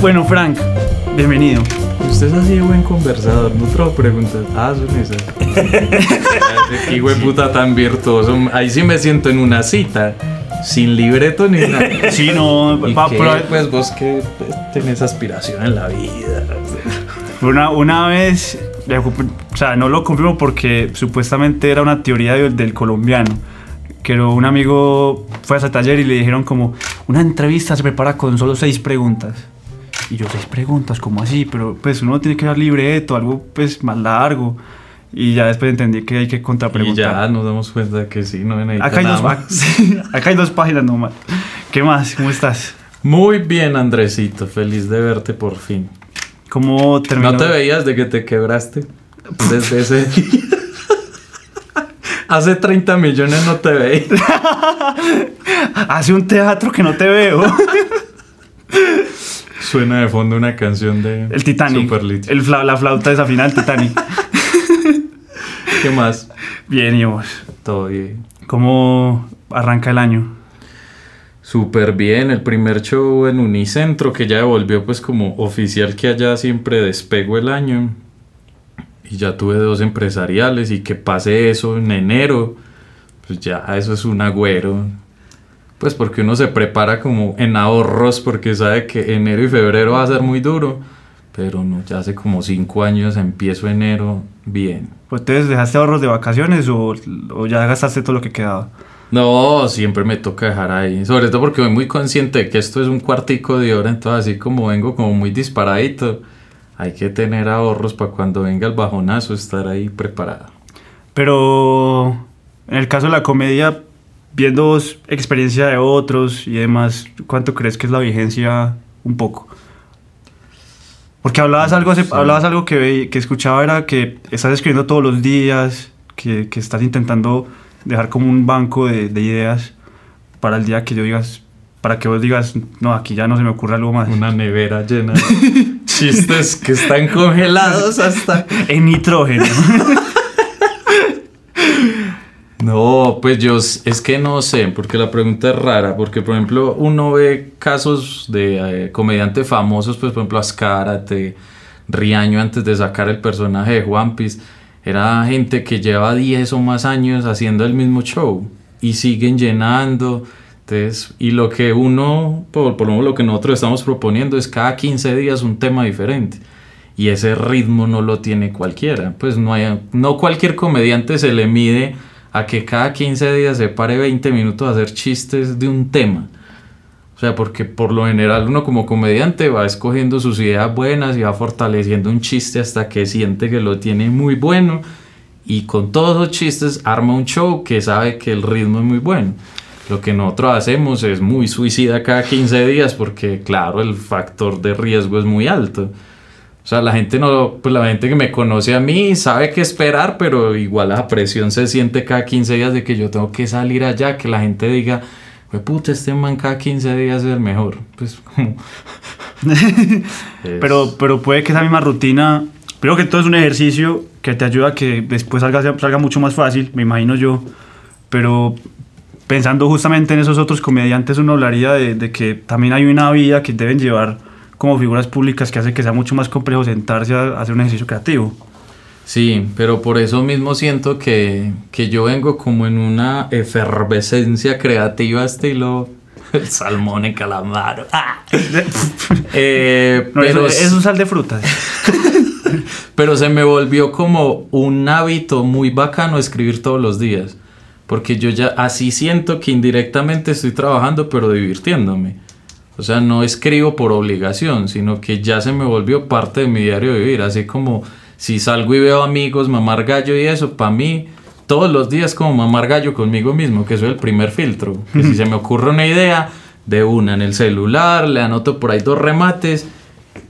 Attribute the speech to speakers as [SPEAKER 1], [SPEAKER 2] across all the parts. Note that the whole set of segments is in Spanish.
[SPEAKER 1] Bueno, Frank, bienvenido.
[SPEAKER 2] Usted es así de buen conversador, no trajo preguntas. Ah, son esas. Qué puta tan virtuoso. Ahí sí me siento en una cita. Sin libreto ni nada.
[SPEAKER 1] Sí, no,
[SPEAKER 2] ¿Y
[SPEAKER 1] pa-
[SPEAKER 2] qué?
[SPEAKER 1] pero-
[SPEAKER 2] pues vos que pues, tenés aspiración en la vida.
[SPEAKER 1] Una, una vez, o sea, no lo confirmo porque supuestamente era una teoría del, del colombiano. Era un amigo fue a ese taller y le dijeron como, una entrevista se prepara con solo seis preguntas. Y yo, seis preguntas, ¿cómo así? Pero pues uno tiene que dar libreto, algo pues más largo. Y ya después entendí que hay que
[SPEAKER 2] Y
[SPEAKER 1] contrapreguntar.
[SPEAKER 2] ya nos damos cuenta que sí, no necesita
[SPEAKER 1] Acá hay,
[SPEAKER 2] nada
[SPEAKER 1] dos,
[SPEAKER 2] más.
[SPEAKER 1] acá hay dos páginas nomás. ¿Qué más? ¿Cómo estás?
[SPEAKER 2] Muy bien, Andresito. Feliz de verte por fin.
[SPEAKER 1] ¿Cómo terminó?
[SPEAKER 2] ¿No te veías de que te quebraste? Desde ese día. Hace 30 millones no te veía.
[SPEAKER 1] Hace un teatro que no te veo.
[SPEAKER 2] Suena de fondo una canción de
[SPEAKER 1] El Titanic. El fla- la flauta desafinada del Titanic.
[SPEAKER 2] ¿Qué más?
[SPEAKER 1] Bien, y vos.
[SPEAKER 2] Todo bien.
[SPEAKER 1] ¿Cómo arranca el año?
[SPEAKER 2] Súper bien, el primer show en Unicentro que ya devolvió pues como oficial que allá siempre despego el año. Y ya tuve dos empresariales y que pase eso en enero, pues ya eso es un agüero. Pues porque uno se prepara como en ahorros porque sabe que enero y febrero va a ser muy duro. Pero no, ya hace como cinco años empiezo enero bien.
[SPEAKER 1] Pues entonces, ¿dejaste ahorros de vacaciones o, o ya gastaste todo lo que quedaba?
[SPEAKER 2] No, siempre me toca dejar ahí. Sobre todo porque voy muy consciente de que esto es un cuartico de hora, entonces así como vengo como muy disparadito, hay que tener ahorros para cuando venga el bajonazo estar ahí preparado.
[SPEAKER 1] Pero en el caso de la comedia, viendo vos experiencia de otros y demás, ¿cuánto crees que es la vigencia un poco? Porque hablabas algo,
[SPEAKER 2] Sí.
[SPEAKER 1] hablabas algo que, que escuchaba era que estás escribiendo todos los días, que, que estás intentando dejar como un banco de, de ideas para el día que yo digas, para que vos digas, no, aquí ya no se me ocurre algo más.
[SPEAKER 2] Una nevera llena de chistes que están congelados hasta...
[SPEAKER 1] En nitrógeno.
[SPEAKER 2] No, pues yo es que no sé, porque la pregunta es rara, porque por ejemplo uno ve casos de eh, comediantes famosos, pues por ejemplo Azcárate, Riaño antes de sacar el personaje de One Piece, era gente que lleva 10 o más años haciendo el mismo show y siguen llenando. Entonces, y lo que uno, por, por lo menos lo que nosotros estamos proponiendo es cada 15 días un tema diferente. Y ese ritmo no lo tiene cualquiera. Pues no, hay, no cualquier comediante se le mide a que cada 15 días se pare 20 minutos a hacer chistes de un tema. O sea, porque por lo general uno como comediante va escogiendo sus ideas buenas y va fortaleciendo un chiste hasta que siente que lo tiene muy bueno. Y con todos esos chistes arma un show que sabe que el ritmo es muy bueno. Lo que nosotros hacemos es muy suicida cada 15 días porque, claro, el factor de riesgo es muy alto. O sea, la gente no, pues la gente que me conoce a mí sabe qué esperar, pero igual la presión se siente cada 15 días de que yo tengo que salir allá, que la gente diga, pues puta, este man cada 15 días es el mejor. Pues como... Es-
[SPEAKER 1] Pero, pero puede que esa misma rutina, creo que todo es un ejercicio que te ayuda a que después salga, salga mucho más fácil, me imagino yo. Pero pensando justamente en esos otros comediantes, uno hablaría de, de que también hay una vida que deben llevar como figuras públicas que hace que sea mucho más complejo sentarse a hacer un ejercicio creativo.
[SPEAKER 2] Sí, pero por eso mismo siento que, que yo vengo como en una efervescencia creativa estilo el salmón en calamar. ¡Ah! Eh,
[SPEAKER 1] No,
[SPEAKER 2] pero
[SPEAKER 1] es un sal de frutas.
[SPEAKER 2] Pero se me volvió como un hábito muy bacano escribir todos los días. Porque yo ya así siento que indirectamente estoy trabajando, pero divirtiéndome. O sea, no escribo por obligación, sino que ya se me volvió parte de mi diario de vivir. Así como si salgo y veo amigos mamar gallo y eso, para mí todos los días como mamar gallo conmigo mismo, que soy el primer filtro. Que si se me ocurre una idea, de una en el celular, le anoto por ahí dos remates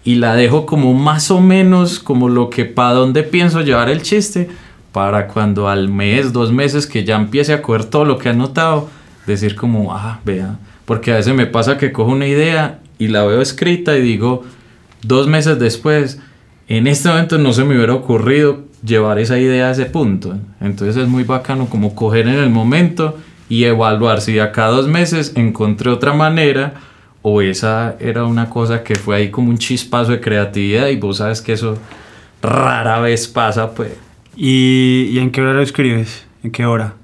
[SPEAKER 2] y la dejo como más o menos como lo que para dónde pienso llevar el chiste para cuando al mes, dos meses que ya empiece a coger todo lo que he anotado, decir como, ah, vea, porque a veces me pasa que cojo una idea y la veo escrita y digo, dos meses después, en este momento no se me hubiera ocurrido llevar esa idea a ese punto. Entonces es muy bacano como coger en el momento y evaluar si a cada dos meses encontré otra manera o esa era una cosa que fue ahí como un chispazo de creatividad y vos sabes que eso rara vez pasa, pues.
[SPEAKER 1] ¿Y, y en qué hora lo escribes? ¿En qué hora?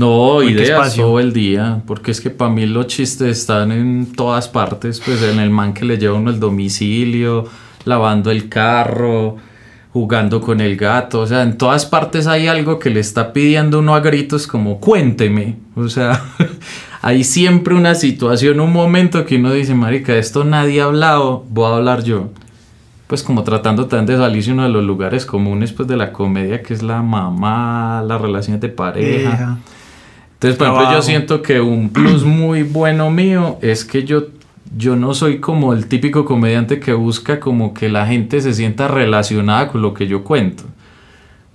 [SPEAKER 2] No,
[SPEAKER 1] ¿En qué
[SPEAKER 2] ideas
[SPEAKER 1] espacio?
[SPEAKER 2] todo el día, porque es que para mí los chistes están en todas partes, pues en el man que le lleva uno el domicilio, lavando el carro, jugando con el gato, o sea, en todas partes hay algo que le está pidiendo uno a gritos como cuénteme, o sea, hay siempre una situación, un momento que uno dice, marica, de esto nadie ha hablado, voy a hablar yo. Pues como tratando también de salirse uno de los lugares comunes pues de la comedia, que es la mamá, las relaciones de pareja. Entonces, por ejemplo, yo siento que un plus muy bueno mío es que yo, yo no soy como el típico comediante que busca como que la gente se sienta relacionada con lo que yo cuento.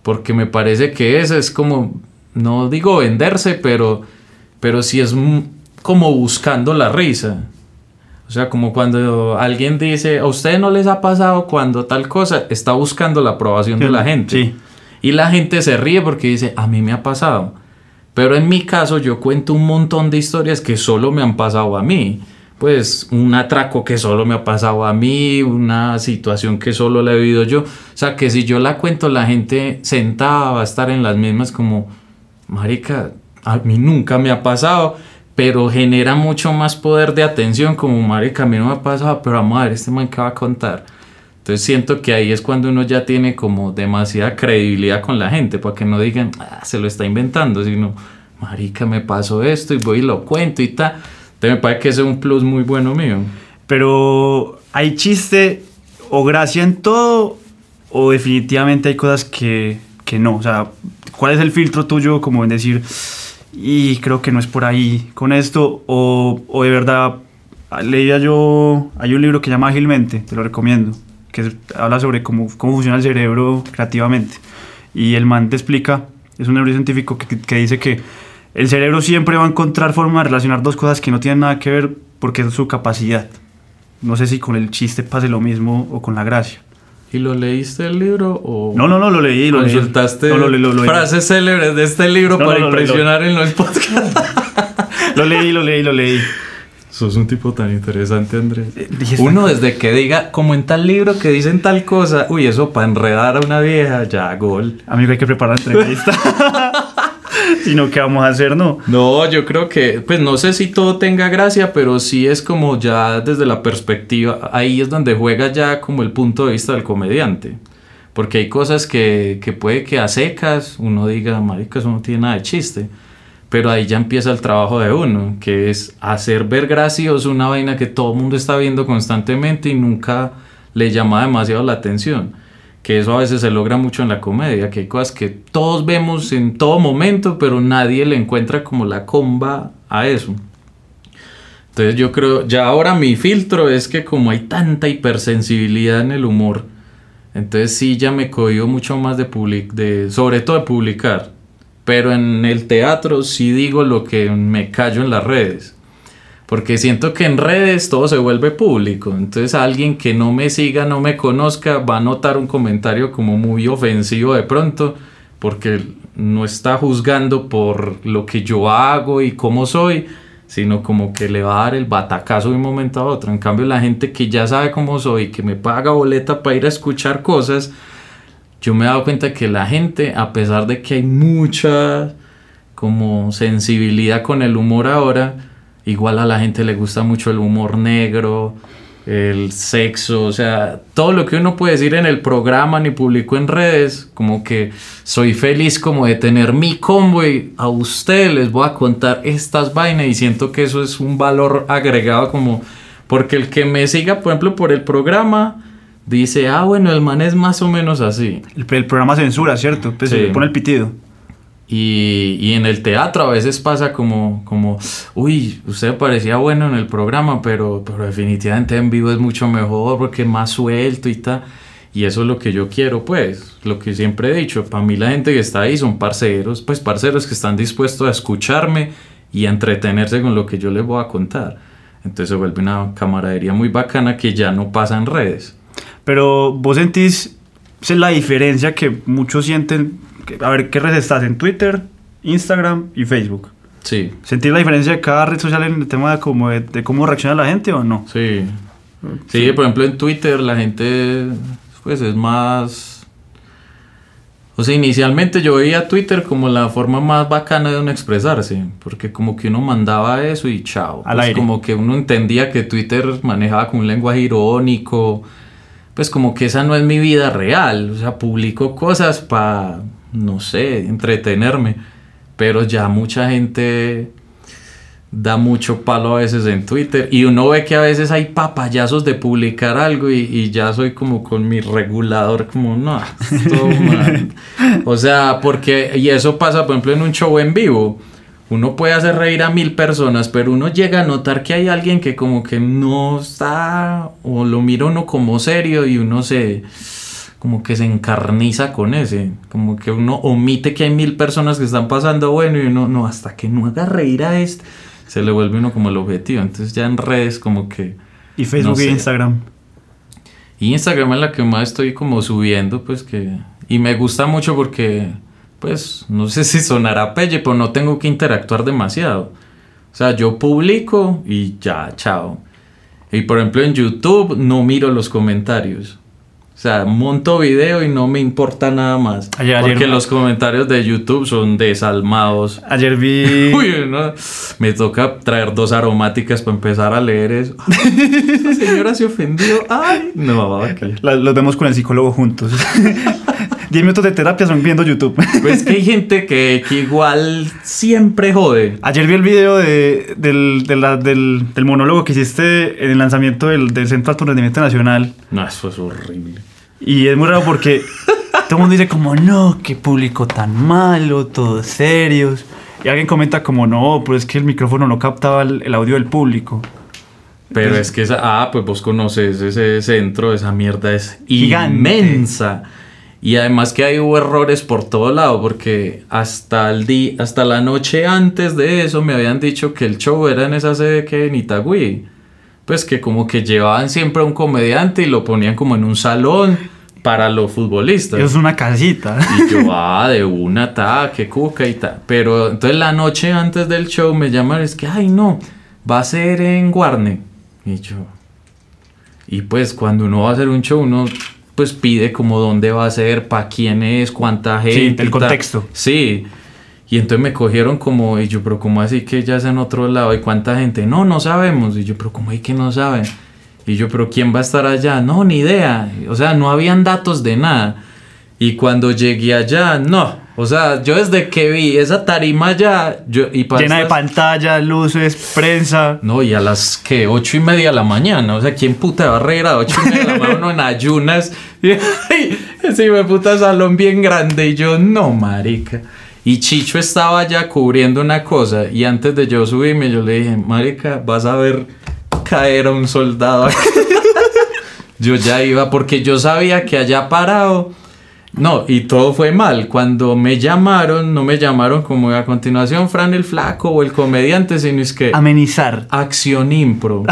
[SPEAKER 2] Porque me parece que eso es como, no digo venderse, pero, pero sí es como buscando la risa. O sea, como cuando alguien dice, a ustedes no les ha pasado cuando tal cosa, está buscando la aprobación de la gente.
[SPEAKER 1] Sí.
[SPEAKER 2] Y la gente se ríe porque dice, a mí me ha pasado. Pero en mi caso yo cuento un montón de historias que solo me han pasado a mí. Pues un atraco que solo me ha pasado a mí, una situación que solo la he vivido yo. O sea que si yo la cuento la gente sentada va a estar en las mismas como, marica, a mí nunca me ha pasado. Pero genera mucho más poder de atención como, marica, a mí no me ha pasado, pero a ver este man que va a contar. Entonces siento que ahí es cuando uno ya tiene como demasiada credibilidad con la gente, para que no digan, "Ah, se lo está inventando, sino, marica, me pasó esto y voy y lo cuento y tal. Entonces me parece que ese es un plus muy bueno mío.
[SPEAKER 1] Pero hay chiste o gracia en todo o definitivamente hay cosas que, que no. O sea, ¿cuál es el filtro tuyo como en decir, y creo que no es por ahí con esto? O, o de verdad, leía yo, hay un libro que llama Ágilmente, te lo recomiendo, que habla sobre cómo, cómo funciona el cerebro creativamente. Y el man te explica, es un neurocientífico que, que dice que el cerebro siempre va a encontrar forma de relacionar dos cosas que no tienen nada que ver porque es su capacidad. No sé si con el chiste pase lo mismo o con la gracia.
[SPEAKER 2] ¿Y lo leíste el libro o
[SPEAKER 1] No, no, no, lo leí. Lo leí.
[SPEAKER 2] consultaste
[SPEAKER 1] No, lo, leí, lo, lo leí.
[SPEAKER 2] frases célebres de este libro
[SPEAKER 1] No,
[SPEAKER 2] para
[SPEAKER 1] no, lo lo-
[SPEAKER 2] impresionar en los podcasts?
[SPEAKER 1] Lo leí, lo leí, lo leí.
[SPEAKER 2] Sos un tipo tan interesante, Andrés.
[SPEAKER 1] Eh,
[SPEAKER 2] Uno desde que diga, como en tal libro que dicen tal cosa, uy, eso para enredar a una vieja, ya, gol.
[SPEAKER 1] Amigo, hay que preparar la entrevista. si no, ¿qué vamos a hacer, no?
[SPEAKER 2] No, yo creo que, pues no sé si todo tenga gracia, pero sí es como ya desde la perspectiva, ahí es donde juega ya como el punto de vista del comediante. Porque hay cosas que, que puede que a secas uno diga, marica, eso no tiene nada de chiste. Pero ahí ya empieza el trabajo de uno, que es hacer ver gracioso una vaina que todo el mundo está viendo constantemente y nunca le llama demasiado la atención. Que eso a veces se logra mucho en la comedia, que hay cosas que todos vemos en todo momento, pero nadie le encuentra como la comba a eso. Entonces yo creo, ya ahora mi filtro es que como hay tanta hipersensibilidad en el humor, entonces sí ya me cohibo mucho más de public, de, sobre todo de publicar. Pero en el teatro sí digo lo que me callo en las redes. Porque siento que en redes todo se vuelve público. Entonces alguien que no me siga, no me conozca, va a notar un comentario como muy ofensivo de pronto. Porque no está juzgando por lo que yo hago y cómo soy, sino como que le va a dar el batacazo de un momento a otro. En cambio la gente que ya sabe cómo soy, que me paga boleta para ir a escuchar cosas, yo me he dado cuenta que la gente, a pesar de que hay mucha como sensibilidad con el humor ahora, igual a la gente le gusta mucho el humor negro, el sexo, o sea, todo lo que uno puede decir en el programa ni publicó en redes, como que soy feliz como de tener mi combo y a ustedes les voy a contar estas vainas y siento que eso es un valor agregado como porque el que me siga, por ejemplo, por el programa dice, ah, bueno, el man es más o menos así.
[SPEAKER 1] El, el programa censura, ¿cierto? Pues
[SPEAKER 2] Sí.
[SPEAKER 1] se le pone el pitido.
[SPEAKER 2] Y, y en el teatro a veces pasa como, como, uy, usted parecía bueno en el programa, pero, pero definitivamente en vivo es mucho mejor porque es más suelto y tal. Y eso es lo que yo quiero, pues, lo que siempre he dicho. Para mí la gente que está ahí son parceros, pues parceros que están dispuestos a escucharme y a entretenerse con lo que yo les voy a contar. Entonces se vuelve una camaradería muy bacana que ya no pasa en redes.
[SPEAKER 1] Pero vos sentís esa es la diferencia que muchos sienten. que- a ver, ¿qué redes estás? En Twitter, Instagram y Facebook.
[SPEAKER 2] Sí,
[SPEAKER 1] ¿Sentir la diferencia de cada red social en el tema de cómo, de, de cómo reacciona la gente o no?
[SPEAKER 2] sí. Sí, por ejemplo en Twitter la gente pues es más... O sea, inicialmente yo veía Twitter como la forma más bacana de uno expresarse, porque como que uno mandaba eso y chao.
[SPEAKER 1] Al
[SPEAKER 2] Pues
[SPEAKER 1] aire.
[SPEAKER 2] como que uno entendía que Twitter manejaba con un lenguaje irónico, pues como que esa no es mi vida real, o sea, publico cosas para, no sé, entretenerme, pero ya mucha gente da mucho palo a veces en Twitter y uno ve que a veces hay papayazos de publicar algo y, y ya soy como con mi regulador como no, esto, man". o sea, porque y eso pasa por ejemplo en un show en vivo. Uno puede hacer reír a mil personas, pero uno llega a notar que hay alguien que como que no está, o lo mira uno como serio y uno se, como que se encarniza con ese, como que uno omite que hay mil personas que están pasando bueno y uno, no, hasta que no haga reír a este, se le vuelve uno como el objetivo. Entonces ya en redes como que...
[SPEAKER 1] Y Facebook
[SPEAKER 2] No
[SPEAKER 1] y
[SPEAKER 2] sé.
[SPEAKER 1] Instagram.
[SPEAKER 2] Y Instagram es la que más estoy como subiendo, pues que... Y me gusta mucho porque, pues, no sé si sonará pelle, pero no tengo que interactuar demasiado. O sea, yo publico y ya, chao. Y por ejemplo en YouTube no miro los comentarios. O sea, monto video y no me importa nada más.
[SPEAKER 1] Ayer- ayer-
[SPEAKER 2] porque los comentarios de YouTube son desalmados.
[SPEAKER 1] Ayer vi...
[SPEAKER 2] Uy, no, me toca traer dos aromáticas para empezar a leer eso. Esa señora se ofendió. Ay, no, que-
[SPEAKER 1] la- los vemos con el psicólogo juntos. 10 minutos de terapia son viendo YouTube.
[SPEAKER 2] Pues que hay gente que, que igual siempre jode.
[SPEAKER 1] Ayer vi el video de- del, de la- del, del monólogo que hiciste en el lanzamiento del, del Centro de Alto Rendimiento Nacional.
[SPEAKER 2] No, eso es horrible.
[SPEAKER 1] Y es muy raro porque todo el mundo dice como, no, qué público tan malo, todos serios. Y alguien comenta como, no, pero es que el micrófono no captaba el, el audio del público.
[SPEAKER 2] Pero es que esa, ah, pues vos conoces ese centro, esa mierda es
[SPEAKER 1] Gigante.
[SPEAKER 2] inmensa. Y además que hay hubo errores por todo lado, porque hasta el día, hasta la noche antes de eso me habían dicho que el show era en esa sede que en Itagüí. Pues que como que llevaban siempre a un comediante y lo ponían como en un salón para los futbolistas.
[SPEAKER 1] Es una casita.
[SPEAKER 2] Y yo, ah, de una, ta, que cuca y tal. Pero entonces la noche antes del show me llaman, es que, ay, no, va a ser en Guarne. Y yo, y pues cuando uno va a hacer un show, uno pues pide como dónde va a ser, para quién es, cuánta gente.
[SPEAKER 1] el
[SPEAKER 2] y tal.
[SPEAKER 1] contexto.
[SPEAKER 2] Sí. Y entonces me cogieron como, y yo, pero ¿cómo así que ya es en otro lado? ¿Y cuánta gente? No, no sabemos. Y yo, pero ¿cómo hay que no saben? Y yo, pero ¿quién va a estar allá? No, ni idea. O sea, no habían datos de nada. Y cuando llegué allá, no. O sea, yo desde que vi esa tarima allá, yo, y para
[SPEAKER 1] Llena de
[SPEAKER 2] estas-
[SPEAKER 1] pantallas, luces, prensa.
[SPEAKER 2] no, y a las que ocho y media de la mañana. O sea, ¿quién puta va a reír a ocho y media de la mañana uno en ayunas? Y ese de puta salón bien grande. Y yo, no, marica. Y Chicho estaba ya cubriendo una cosa. Y antes de yo subirme, yo le dije, marica, vas a ver caer a un soldado aquí". Yo ya iba, porque yo sabía que allá parado. No, y todo fue mal. Cuando me llamaron, no me llamaron como a continuación Fran el Flaco o el comediante, sino es que
[SPEAKER 1] Amenizar.
[SPEAKER 2] acción impro.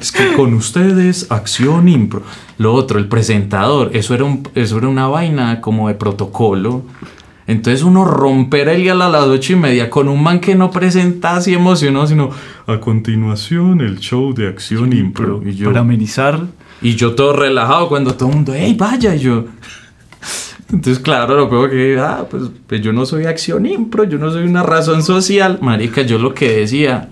[SPEAKER 2] Es que con ustedes, acción impro. Lo otro, el presentador, eso era, un, eso era una vaina como de protocolo. Entonces uno romper el día a las ocho y media con un man que no presenta así emocionado, sino a continuación el show de acción impro. Y yo,
[SPEAKER 1] Para amenizar.
[SPEAKER 2] Y yo todo relajado cuando todo el mundo, hey, vaya, y yo. Entonces, claro, lo peor que, ah, pues, pues yo no soy acción impro, yo no soy una razón social. Marica, yo lo que decía.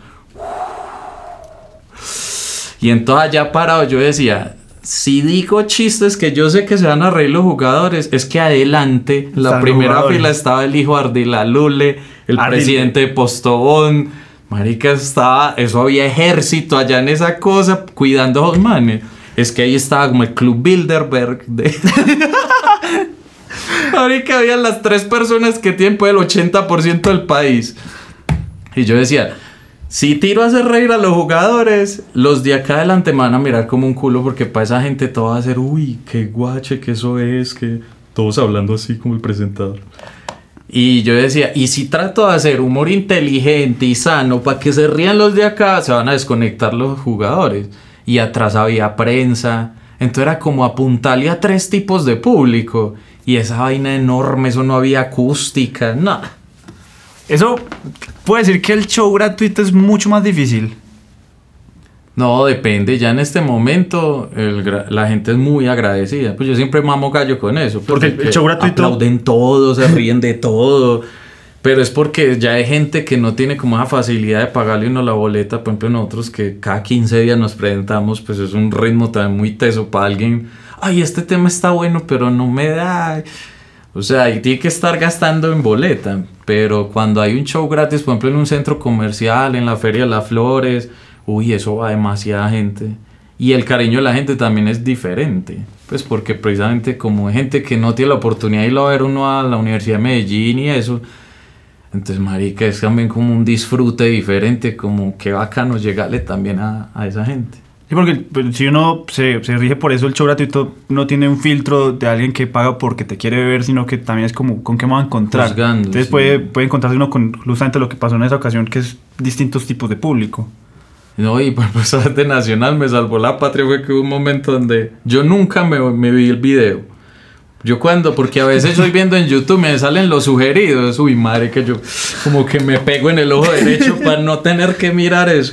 [SPEAKER 2] Y entonces allá parado yo decía, si digo chistes que yo sé que se van a reír los jugadores, es que adelante, la
[SPEAKER 1] Están
[SPEAKER 2] primera
[SPEAKER 1] jugadores.
[SPEAKER 2] fila estaba el hijo Ardila Lule, el presidente de Postobón. Marica, estaba, eso había ejército allá en esa cosa cuidando a los manes. Es que ahí estaba como el Club Bilderberg de... Marica, había las tres personas que tienen pues, el 80% del país. Y yo decía, si tiro a hacer reír a los jugadores, los de acá adelante me van a mirar como un culo porque para esa gente todo va a ser, uy, qué guache, que eso es, que todos hablando así como el presentador. Y yo decía, y si trato de hacer humor inteligente y sano para que se rían los de acá, se van a desconectar los jugadores. Y atrás había prensa. Entonces era como apuntarle a tres tipos de público. Y esa vaina enorme, eso no había acústica, no.
[SPEAKER 1] Eso puede decir que el show gratuito es mucho más difícil.
[SPEAKER 2] No, depende. Ya en este momento el la gente es muy agradecida. Pues yo siempre mamo gallo con eso. pues,
[SPEAKER 1] Porque el
[SPEAKER 2] porque
[SPEAKER 1] show gratuito-
[SPEAKER 2] Aplauden todo, se ríen de todo. Pero es porque ya hay gente que no tiene como esa facilidad de pagarle uno la boleta. Por ejemplo, nosotros que cada 15 días nos presentamos, pues es un ritmo también muy teso para alguien. Ay, este tema está bueno, pero no me da. O sea, y tiene que estar gastando en boleta. Pero cuando hay un show gratis, por ejemplo, en un centro comercial, en la Feria de las Flores, uy, eso va demasiada gente. Y el cariño de la gente también es diferente. Pues porque precisamente como hay gente que no tiene la oportunidad de ir a ver uno a la Universidad de Medellín y eso. Entonces, marica, es también como un disfrute diferente, como que bacano llegarle también a, a esa gente.
[SPEAKER 1] Sí, porque pues, si uno se, se rige por eso, el show gratuito no tiene un filtro de alguien que paga porque te quiere ver, sino que también es como con qué me va a encontrar.
[SPEAKER 2] Juzgando,
[SPEAKER 1] Entonces
[SPEAKER 2] sí.
[SPEAKER 1] puede, puede encontrarse uno con justamente lo que pasó en esa ocasión, que es distintos tipos de público.
[SPEAKER 2] No, y por ejemplo, de Nacional me salvó la patria fue que hubo un momento donde yo nunca me, me vi el video. Yo cuando, porque a veces estoy viendo en YouTube, me salen los sugeridos. Uy, madre, que yo como que me pego en el ojo derecho para no tener que mirar eso.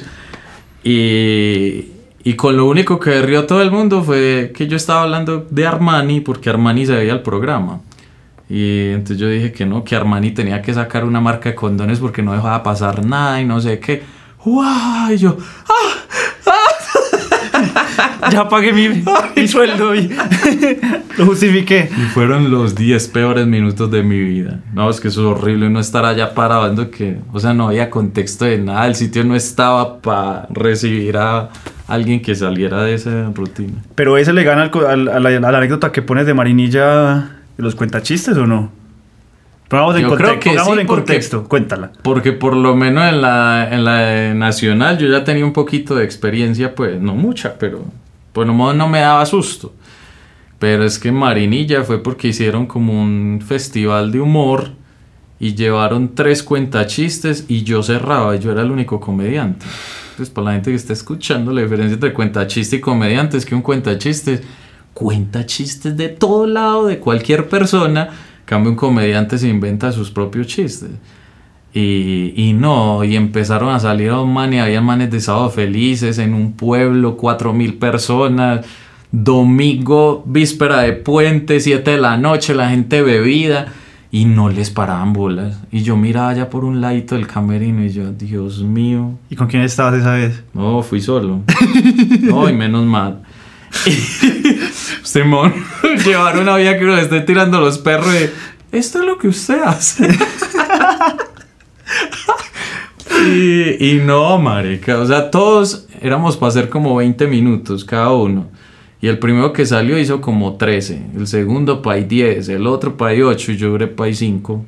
[SPEAKER 2] Y, y con lo único que rió todo el mundo fue que yo estaba hablando de Armani, porque Armani se veía el programa. Y entonces yo dije que no, que Armani tenía que sacar una marca de condones porque no dejaba pasar nada y no sé qué. ¡Guau! Y yo,
[SPEAKER 1] ya pagué mi, mi sueldo y lo justifiqué.
[SPEAKER 2] Y fueron los 10 peores minutos de mi vida. No, es que eso es horrible no estar allá parado que, o sea, no había contexto de nada. El sitio no estaba para recibir a alguien que saliera de esa rutina.
[SPEAKER 1] Pero ese le gana al a, la, a la anécdota que pones de Marinilla de los cuentachistes o no? Pongamos en,
[SPEAKER 2] Yo
[SPEAKER 1] conte-
[SPEAKER 2] creo que
[SPEAKER 1] pongamos
[SPEAKER 2] sí,
[SPEAKER 1] en
[SPEAKER 2] porque-
[SPEAKER 1] contexto, cuéntala.
[SPEAKER 2] Porque por lo menos en la, en la nacional yo ya tenía un poquito de experiencia, pues no mucha, pero por lo menos no me daba susto. Pero es que Marinilla fue porque hicieron como un festival de humor y llevaron tres cuentachistes y yo cerraba, y yo era el único comediante. Pues para la gente que está escuchando, la diferencia entre cuentachiste y comediante es que un cuentachiste cuenta chistes de todo lado, de cualquier persona. En Cambio un comediante se inventa sus propios chistes. Y, y no, y empezaron a salir a un man y había manes de sábado felices en un pueblo, cuatro mil personas. Domingo, víspera de puente, 7 de la noche, la gente bebida y no les paraban bolas. Y yo miraba allá por un ladito del camerino y yo, Dios mío,
[SPEAKER 1] ¿Y con quién estabas esa vez?
[SPEAKER 2] no, fui solo. No, y menos mal. Simón, llevar una vida que uno le esté tirando los perros y esto es lo que usted hace. y, y no, marica, o sea, todos éramos para hacer como 20 minutos cada uno. Y el primero que salió hizo como 13, el segundo para 10, el otro para 8 y yo duré para 5.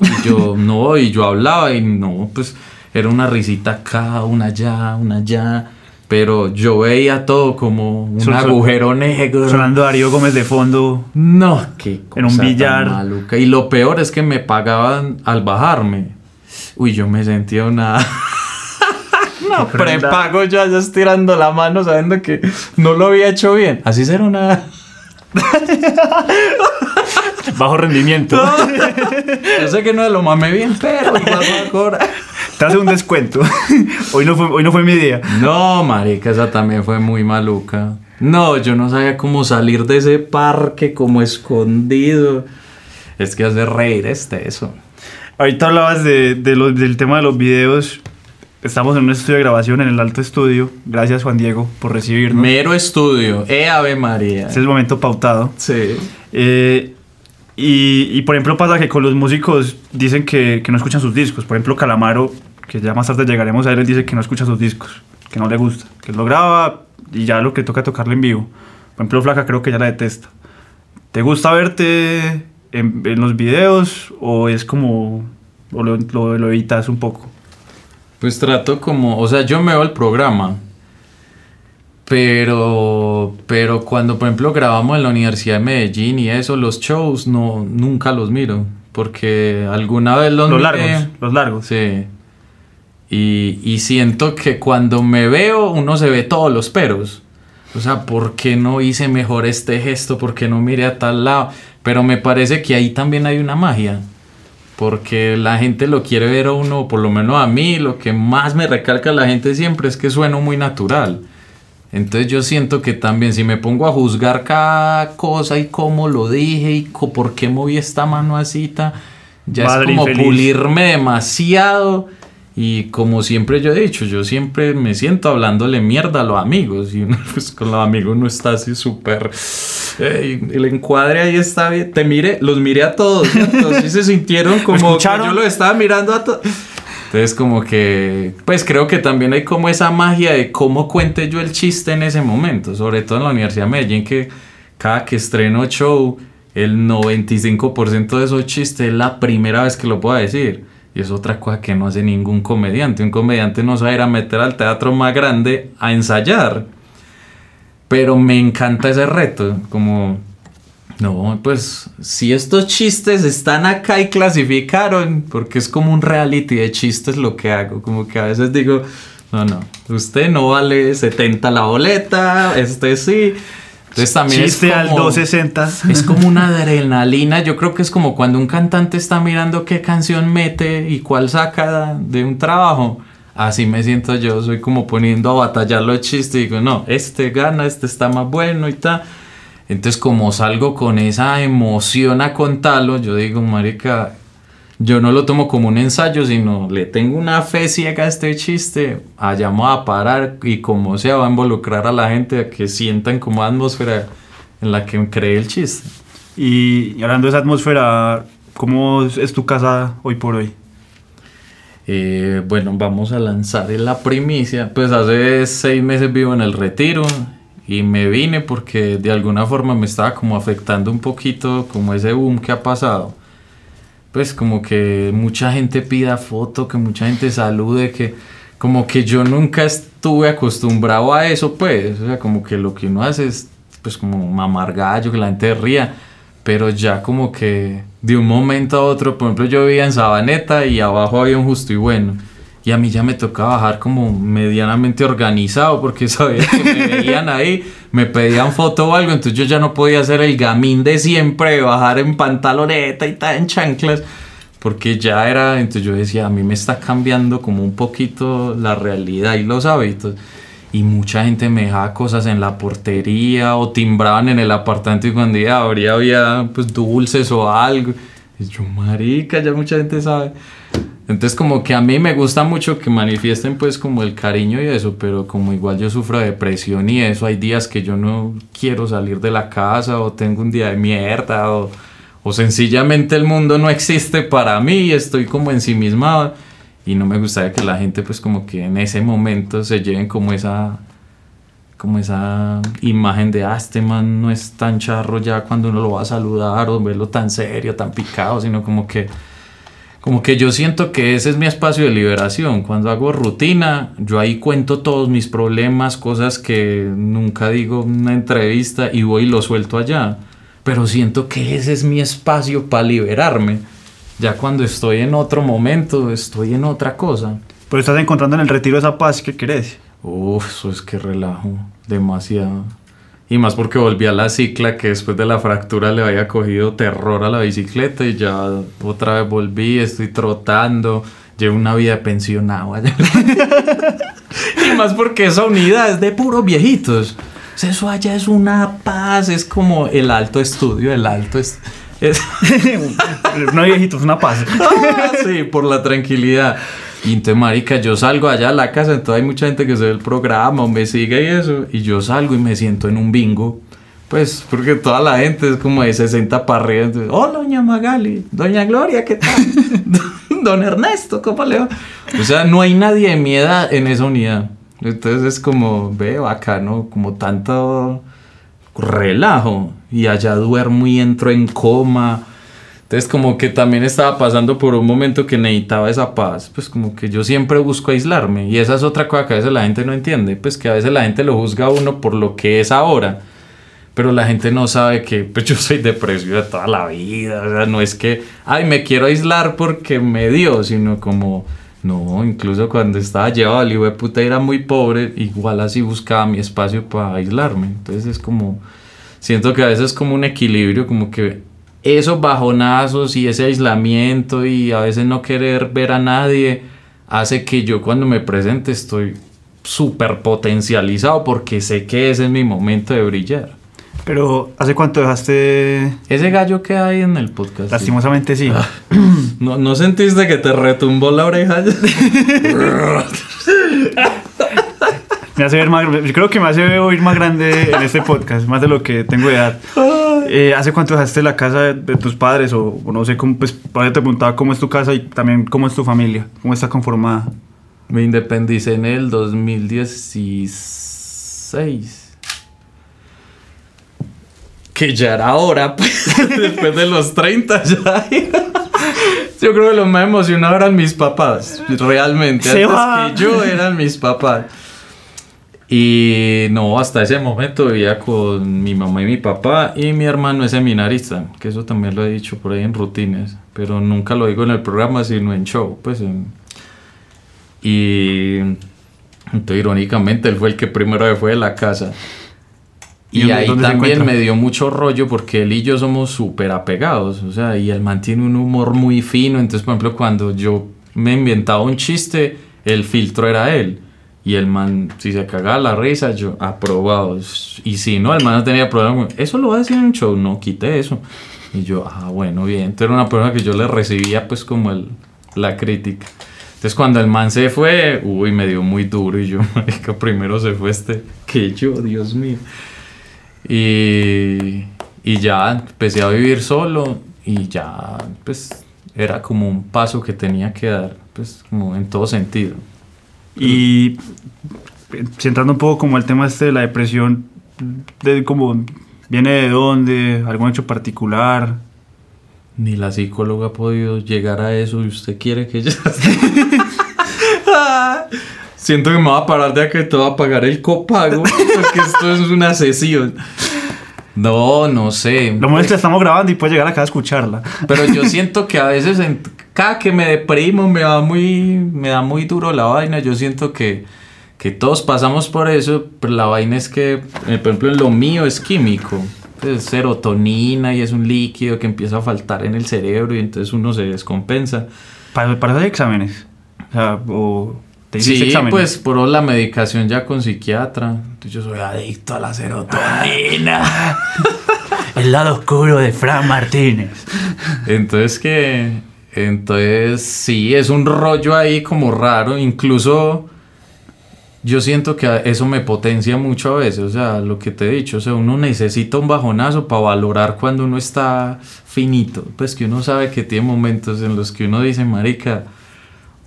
[SPEAKER 2] Y yo, no, y yo hablaba y no, pues era una risita acá, una allá, una allá. Pero yo veía todo como un
[SPEAKER 1] Sol-
[SPEAKER 2] agujero negro.
[SPEAKER 1] Sonando Darío Gómez de fondo.
[SPEAKER 2] No, qué cosa
[SPEAKER 1] En un
[SPEAKER 2] tan
[SPEAKER 1] billar.
[SPEAKER 2] maluca. Y lo peor es que me pagaban al bajarme. Uy, yo me sentía una. no, prepago yo allá estirando la mano sabiendo que no lo había hecho bien. Así será una.
[SPEAKER 1] Bajo rendimiento.
[SPEAKER 2] Yo sé que no lo mamé bien, pero igual.
[SPEAKER 1] Te hace un descuento. hoy, no fue, hoy no fue mi día.
[SPEAKER 2] No, marica, esa también fue muy maluca. No, yo no sabía cómo salir de ese parque como escondido. Es que hace reír este eso.
[SPEAKER 1] Ahorita hablabas de, de los- del tema de los videos. Estamos en un estudio de grabación en el Alto Estudio. Gracias, Juan Diego, por recibirnos.
[SPEAKER 2] Mero estudio, eh, Ave María.
[SPEAKER 1] Este es el momento pautado.
[SPEAKER 2] Sí.
[SPEAKER 1] Eh, y, y, por ejemplo pasa que con los músicos dicen que, que no escuchan sus discos. Por ejemplo Calamaro, que ya más tarde llegaremos a él, él dice que no escucha sus discos, que no le gusta, que lo graba y ya lo que toca tocarle en vivo. Por ejemplo Flaca creo que ya la detesta. ¿Te gusta verte en, en los videos o es como... o lo, lo, lo evitas un poco?
[SPEAKER 2] Pues trato como, o sea, yo me veo el programa. Pero, pero cuando, por ejemplo, grabamos en la Universidad de Medellín y eso, los shows, no, nunca los miro. Porque alguna vez los
[SPEAKER 1] Los
[SPEAKER 2] miré.
[SPEAKER 1] largos, los largos.
[SPEAKER 2] Sí. Y, y siento que cuando me veo, uno se ve todos los peros. O sea, ¿por qué no hice mejor este gesto? ¿Por qué no miré a tal lado? Pero me parece que ahí también hay una magia. porque la gente lo quiere ver a uno, por lo menos a mí, lo que más me recalca la gente siempre es que sueno muy natural. Entonces yo siento que también si me pongo a juzgar cada cosa y cómo lo dije y por qué moví esta mano así, ya es como pulirme demasiado. Y como siempre yo he dicho, yo siempre me siento hablándole mierda a los amigos. Y pues con los amigos no está así súper. el encuadre ahí está bien. Te mire, los miré a todos. Entonces se sintieron como que yo lo estaba mirando a todos. Entonces como que, pues creo que también hay como esa magia de cómo cuente yo el chiste en ese momento, sobre todo en la Universidad de Medellín, que cada que estreno show, el 95% de esos chistes es la primera vez que lo puedo decir. Y es otra cosa que no hace ningún comediante. Un comediante no sabe ir a meter al teatro más grande a ensayar. Pero me encanta ese reto, como no, pues si estos chistes están acá y clasificaron, porque es como un reality de chistes lo que hago, como que a veces digo, no, no, usted no vale 70 la boleta, este sí.
[SPEAKER 1] Entonces también Chiste es como, al 260.
[SPEAKER 2] Es como una adrenalina. Yo creo que es como cuando un cantante está mirando qué canción mete y cuál saca de un trabajo. Así me siento yo. Soy como poniendo a batallar los chistes y digo, no, este gana, este está más bueno y tal. Entonces, como salgo con esa emoción a contarlo, yo digo, marica, yo no lo tomo como un ensayo, sino le tengo una fe ciega a este chiste, allá vamos a parar y como sea va a involucrar a la gente a que sientan como atmósfera en la que cree el chiste.
[SPEAKER 1] Y hablando de esa atmósfera, ¿cómo es tu casa hoy por hoy?
[SPEAKER 2] Eh, bueno, vamos a lanzar la primicia. Pues hace seis meses vivo en el retiro y me vine porque de alguna forma me estaba como afectando un poquito como ese boom que ha pasado. Pues como que mucha gente pida foto, que mucha gente salude, que como que yo nunca estuve acostumbrado a eso, pues, o sea, como que lo que uno hace es pues como mamar gallo, que la gente ría, pero ya como que de un momento a otro, por ejemplo, yo vivía en Sabaneta y abajo había un justo y bueno y a mí ya me tocaba bajar como medianamente organizado porque sabía que me veían ahí, me pedían foto o algo, entonces yo ya no podía hacer el gamín de siempre, bajar en pantaloneta y tal, en chanclas, porque ya era, entonces yo decía, a mí me está cambiando como un poquito la realidad y los hábitos. Y mucha gente me dejaba cosas en la portería o timbraban en el apartamento y cuando iba abría había pues dulces o algo. Y yo, marica, ya mucha gente sabe. Entonces como que a mí me gusta mucho que manifiesten pues como el cariño y eso, pero como igual yo sufro de depresión y eso, hay días que yo no quiero salir de la casa o tengo un día de mierda o, o sencillamente el mundo no existe para mí y estoy como ensimismado y no me gustaría que la gente pues como que en ese momento se lleven como esa como esa imagen de ah, este man no es tan charro ya cuando uno lo va a saludar o verlo tan serio, tan picado, sino como que como que yo siento que ese es mi espacio de liberación. Cuando hago rutina, yo ahí cuento todos mis problemas, cosas que nunca digo en una entrevista y voy y lo suelto allá. Pero siento que ese es mi espacio para liberarme. Ya cuando estoy en otro momento, estoy en otra cosa.
[SPEAKER 1] Pero estás encontrando en el retiro esa paz que querés.
[SPEAKER 2] Uf, eso es que relajo demasiado. Y más porque volví a la cicla que después de la fractura le había cogido terror a la bicicleta y ya otra vez volví, estoy trotando, llevo una vida de pensionado allá. y más porque esa unidad es de puros viejitos. Eso allá es una paz, es como el alto estudio, el alto es,
[SPEAKER 1] no viejitos, una paz.
[SPEAKER 2] Ah, sí, por la tranquilidad. Y entonces, marica, yo salgo allá a la casa, entonces hay mucha gente que se ve el programa o me sigue y eso, y yo salgo y me siento en un bingo. Pues, porque toda la gente es como de 60 para arriba. Hola, doña Magali, doña Gloria, ¿qué tal? Don Ernesto, ¿cómo le va? O sea, no hay nadie de mi edad en esa unidad. Entonces es como, ve, bacano, como tanto relajo. Y allá duermo y entro en coma entonces como que también estaba pasando por un momento que necesitaba esa paz, pues como que yo siempre busco aislarme. Y esa es otra cosa que a veces la gente no entiende, pues que a veces la gente lo juzga uno por lo que es ahora, pero la gente no sabe que pues yo soy depresivo de toda la vida, o sea, no es que, ay, me quiero aislar porque me dio, sino como, no, incluso cuando estaba llevado al hijo de puta era muy pobre, igual así buscaba mi espacio para aislarme, entonces es como, siento que a veces es como un equilibrio, como que esos bajonazos y ese aislamiento y a veces no querer ver a nadie hace que yo cuando me presente estoy súper potencializado porque sé que ese es mi momento de brillar.
[SPEAKER 1] Pero, ¿hace cuánto dejaste...?
[SPEAKER 2] Ese gallo que hay en el podcast.
[SPEAKER 1] Lastimosamente sí.
[SPEAKER 2] Ah. ¿No, ¿No sentiste que te retumbó la oreja?
[SPEAKER 1] me hace ver más... Yo creo que me hace oír más grande en este podcast, más de lo que tengo de edad. Eh, ¿Hace cuánto dejaste la casa de, de tus padres? O, o no sé, cómo, pues, te preguntaba cómo es tu casa y también cómo es tu familia, cómo está conformada.
[SPEAKER 2] Me independicé en el 2016. Que ya era hora, pues, después de los 30 ya. Yo creo que lo más emocionado eran mis papás, realmente.
[SPEAKER 1] Se
[SPEAKER 2] Antes
[SPEAKER 1] va.
[SPEAKER 2] que yo eran mis papás. Y no, hasta ese momento vivía con mi mamá y mi papá y mi hermano es seminarista, que eso también lo he dicho por ahí en rutines, pero nunca lo digo en el programa, sino en show, pues en- y entonces, irónicamente, él fue el que primero se fue de la casa.
[SPEAKER 1] ¿Y
[SPEAKER 2] Y, ahí también me dio mucho rollo porque él y yo somos súper apegados. O sea, y el man tiene un humor muy fino. Entonces, por ejemplo, cuando yo me inventaba un chiste, el filtro era él. Y el man, si se cagaba la risa, yo, aprobado. Y si no, el man no tenía problema. Eso lo va a decir en un show, no, quite eso. Y yo, ah, bueno, bien. Entonces era una persona que yo le recibía pues como el, la crítica. Entonces cuando el man se fue, uy, me dio muy duro y yo, marica, primero se fue este que yo, Dios mío. Y, y ya empecé a vivir solo y ya, pues, era como un paso que tenía que dar, pues, como en todo sentido.
[SPEAKER 1] Y centrando un poco como el tema este de la depresión, de como viene de dónde, algún hecho particular.
[SPEAKER 2] Ni la psicóloga ha podido llegar a eso y usted quiere que ya... Siento que me va a parar de que te va a pagar el copago porque esto es una sesión. No, no sé.
[SPEAKER 1] Lo bueno es que la estamos grabando y puedes llegar acá a escucharla.
[SPEAKER 2] Pero yo siento que a veces, en- cada que me deprimo, me da muy, me da muy duro la vaina. Yo siento que, que todos pasamos por eso, pero la vaina es que, eh, por ejemplo, en lo mío es químico. Es serotonina y es un líquido que empieza a faltar en el cerebro y entonces uno se descompensa.
[SPEAKER 1] Para, para hay exámenes. O sea, o te hiciste
[SPEAKER 2] Sí, pues por la medicación ya con psiquiatra. Entonces yo soy adicto a la serotonina.
[SPEAKER 1] El lado oscuro de Fran Martínez.
[SPEAKER 2] Entonces que... Entonces sí, es un rollo ahí como raro. Incluso yo siento que eso me potencia mucho a veces. O sea, lo que te he dicho. O sea, uno necesita un bajonazo para valorar cuando uno está finito. Pues que uno sabe que tiene momentos en los que uno dice, marica,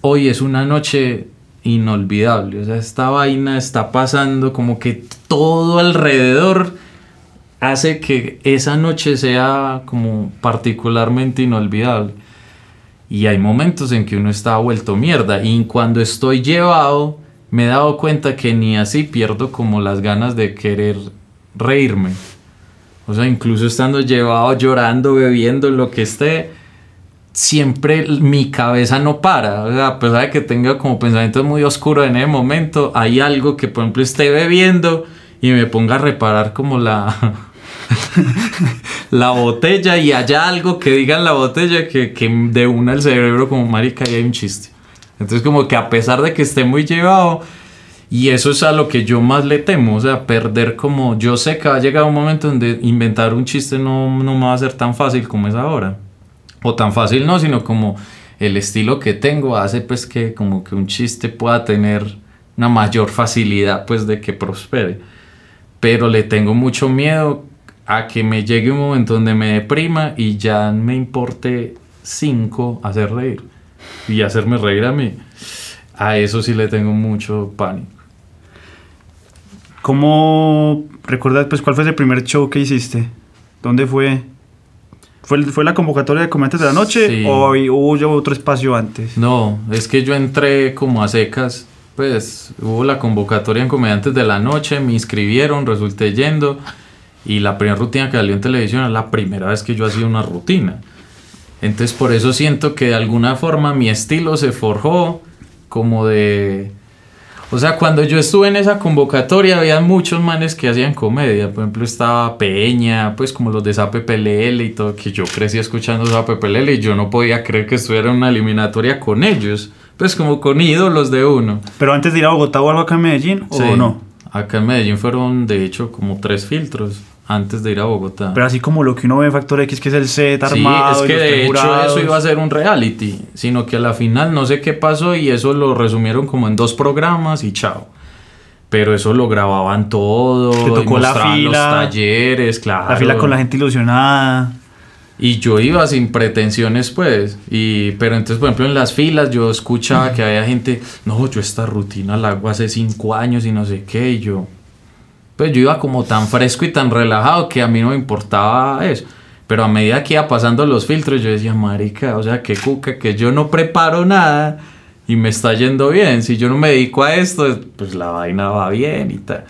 [SPEAKER 2] hoy es una noche inolvidable. O sea, esta vaina está pasando como que todo alrededor hace que esa noche sea como particularmente inolvidable. Y hay momentos en que uno está vuelto mierda. Y cuando estoy llevado, me he dado cuenta que ni así pierdo como las ganas de querer reírme. O sea, incluso estando llevado, llorando, bebiendo, lo que esté, siempre mi cabeza no para. O sea, a pesar de que tenga como pensamientos muy oscuros en ese momento, hay algo que, por ejemplo, esté bebiendo y me ponga a reparar como la, la botella y haya algo que diga en la botella que, que de una el cerebro como marica y hay un chiste. Entonces como que a pesar de que esté muy llevado, y eso es a lo que yo más le temo, o sea, perder como yo sé que va a un momento donde inventar un chiste no, no me va a ser tan fácil como es ahora. O tan fácil no, sino como el estilo que tengo hace pues que como que un chiste pueda tener una mayor facilidad pues de que prospere. Pero le tengo mucho miedo a que me llegue un momento donde me deprima y ya me importe cinco hacer reír y hacerme reír a mí. A eso sí le tengo mucho pánico.
[SPEAKER 1] ¿Cómo recuerdas, pues, cuál fue ese primer show que hiciste? ¿Dónde fue? ¿Fue, fue la convocatoria de Comediantes de la Noche
[SPEAKER 2] Sí.
[SPEAKER 1] o hubo otro espacio antes?
[SPEAKER 2] No, es que yo entré como a secas. Pues hubo la convocatoria en Comediantes de la Noche, me inscribieron, resulté yendo. Y la primera rutina que salió en televisión es la primera vez que yo hacía una rutina. Entonces por eso siento que de alguna forma mi estilo se forjó como de... O sea, cuando yo estuve en esa convocatoria había muchos manes que hacían comedia. Por ejemplo, estaba Peña, pues como los de ZPPLL y todo, que yo crecí escuchando ZPPLL y yo no podía creer que estuviera en una eliminatoria con ellos. Pues como con ídolos de uno.
[SPEAKER 1] Pero antes de ir a Bogotá o algo acá en Medellín, ¿o
[SPEAKER 2] Sí.
[SPEAKER 1] no?
[SPEAKER 2] Acá en Medellín fueron, de hecho, como tres filtros antes de ir a Bogotá.
[SPEAKER 1] Pero así como lo que uno ve en Factor X, que es el set armado.
[SPEAKER 2] Sí, es
[SPEAKER 1] y
[SPEAKER 2] que
[SPEAKER 1] los
[SPEAKER 2] de hecho eso iba a ser un reality, sino que a la final no sé qué pasó y eso lo resumieron como en dos programas y chao. Pero eso lo grababan todo,
[SPEAKER 1] Te
[SPEAKER 2] y
[SPEAKER 1] tocó la fila,
[SPEAKER 2] los talleres, claro.
[SPEAKER 1] La fila con la gente ilusionada.
[SPEAKER 2] Y yo iba sin pretensiones, pues. Y, pero entonces, por ejemplo, en las filas yo escuchaba que había gente, no, yo esta rutina la hago hace cinco años y no sé qué. Y yo, pues yo iba como tan fresco y tan relajado que a mí no me importaba eso. Pero a medida que iba pasando los filtros, yo decía, marica, o sea, qué cuca, que yo no preparo nada y me está yendo bien. Si yo no me dedico a esto, pues la vaina va bien y tal.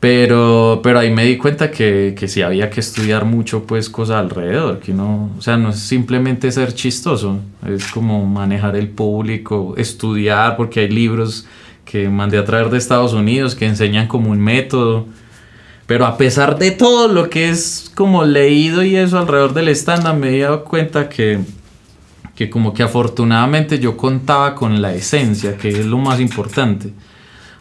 [SPEAKER 2] Pero, pero ahí me di cuenta que, que sí había que estudiar mucho, pues, cosas alrededor, que no, o sea, no es simplemente ser chistoso, es como manejar el público, estudiar, porque hay libros que mandé a traer de Estados Unidos que enseñan como un método. Pero a pesar de todo lo que es como leído y eso alrededor del stand me he dado cuenta que, que como que afortunadamente yo contaba con la esencia, que es lo más importante.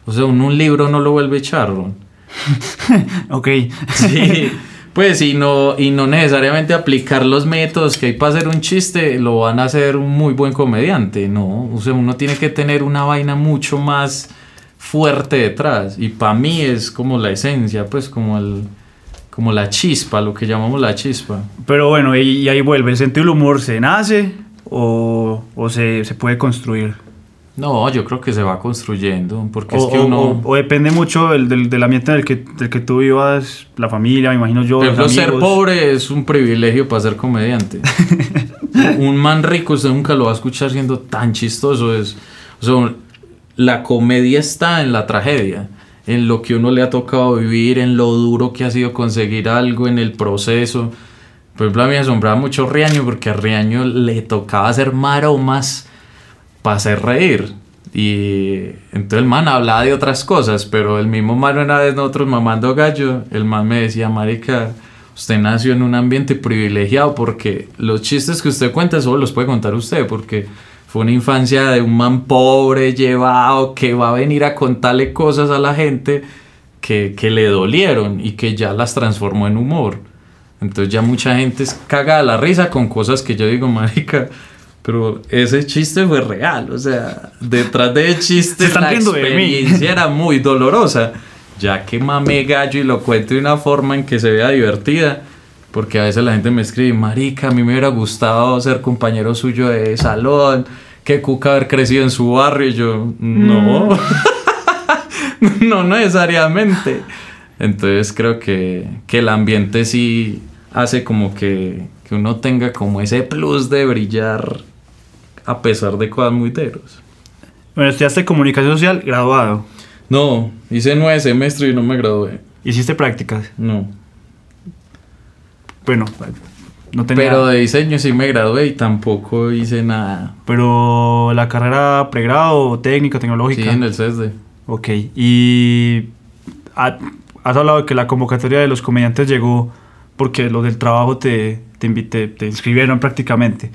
[SPEAKER 2] O sea, uno un libro no lo vuelve charro.
[SPEAKER 1] Ok.
[SPEAKER 2] Sí, pues y no, y no necesariamente aplicar los métodos que hay para hacer un chiste lo van a hacer un muy buen comediante, no, o sea, uno tiene que tener una vaina mucho más fuerte detrás y para mí es como la esencia, pues como el como la chispa, lo que llamamos la chispa.
[SPEAKER 1] Pero bueno, y, y ahí vuelve. ¿El sentido del humor se nace o, o se, se puede construir?
[SPEAKER 2] No, yo creo que se va construyendo, porque
[SPEAKER 1] O,
[SPEAKER 2] es que uno...
[SPEAKER 1] o- o depende mucho del, del, del ambiente en el que, del que tú vivas, la familia, me imagino yo.
[SPEAKER 2] Por
[SPEAKER 1] los
[SPEAKER 2] ejemplo, ser pobre es un privilegio para ser comediante. un man rico usted nunca lo va a escuchar siendo tan chistoso. Es, o sea, la comedia está en la tragedia, en lo que uno le ha tocado vivir, en lo duro que ha sido conseguir algo, en el proceso. Por ejemplo, a mí me asombraba mucho Riaño porque a Riaño le tocaba hacer maromas para hacer reír. Y entonces el man hablaba de otras cosas, pero el mismo man una vez nosotros mamando gallo, el man me decía, marica, usted nació en un ambiente privilegiado porque los chistes que usted cuenta solo los puede contar usted, porque fue una infancia de un man pobre, llevado, que va a venir a contarle cosas a la gente que, que le dolieron y que ya las transformó en humor. Entonces ya mucha gente es cagada la risa con cosas que yo digo, marica, pero ese chiste fue real, o sea, detrás de ese
[SPEAKER 1] Se
[SPEAKER 2] chiste
[SPEAKER 1] están
[SPEAKER 2] la
[SPEAKER 1] riendo de mí.
[SPEAKER 2] experiencia era muy dolorosa, ya que mame gallo y lo cuento de una forma en que se vea divertida, porque a veces la gente me escribe, marica, a mí me hubiera gustado ser compañero suyo de salón, que cuca haber crecido en su barrio, y yo, no, no necesariamente. Entonces creo que, que el ambiente sí hace como que, que uno tenga como ese plus de brillar a pesar de cosas muy deros.
[SPEAKER 1] Bueno, estudiaste comunicación social, graduado.
[SPEAKER 2] No, hice nueve semestres y no me gradué.
[SPEAKER 1] Hiciste prácticas.
[SPEAKER 2] No.
[SPEAKER 1] Bueno, no tenía.
[SPEAKER 2] Pero de diseño sí me gradué y tampoco hice nada.
[SPEAKER 1] Pero la carrera pregrado, técnica, tecnológica.
[SPEAKER 2] Sí, en el CESDE.
[SPEAKER 1] Ok. Y ha- has hablado de que la convocatoria de los comediantes llegó porque los del trabajo te, te, te- te inscribieron prácticamente.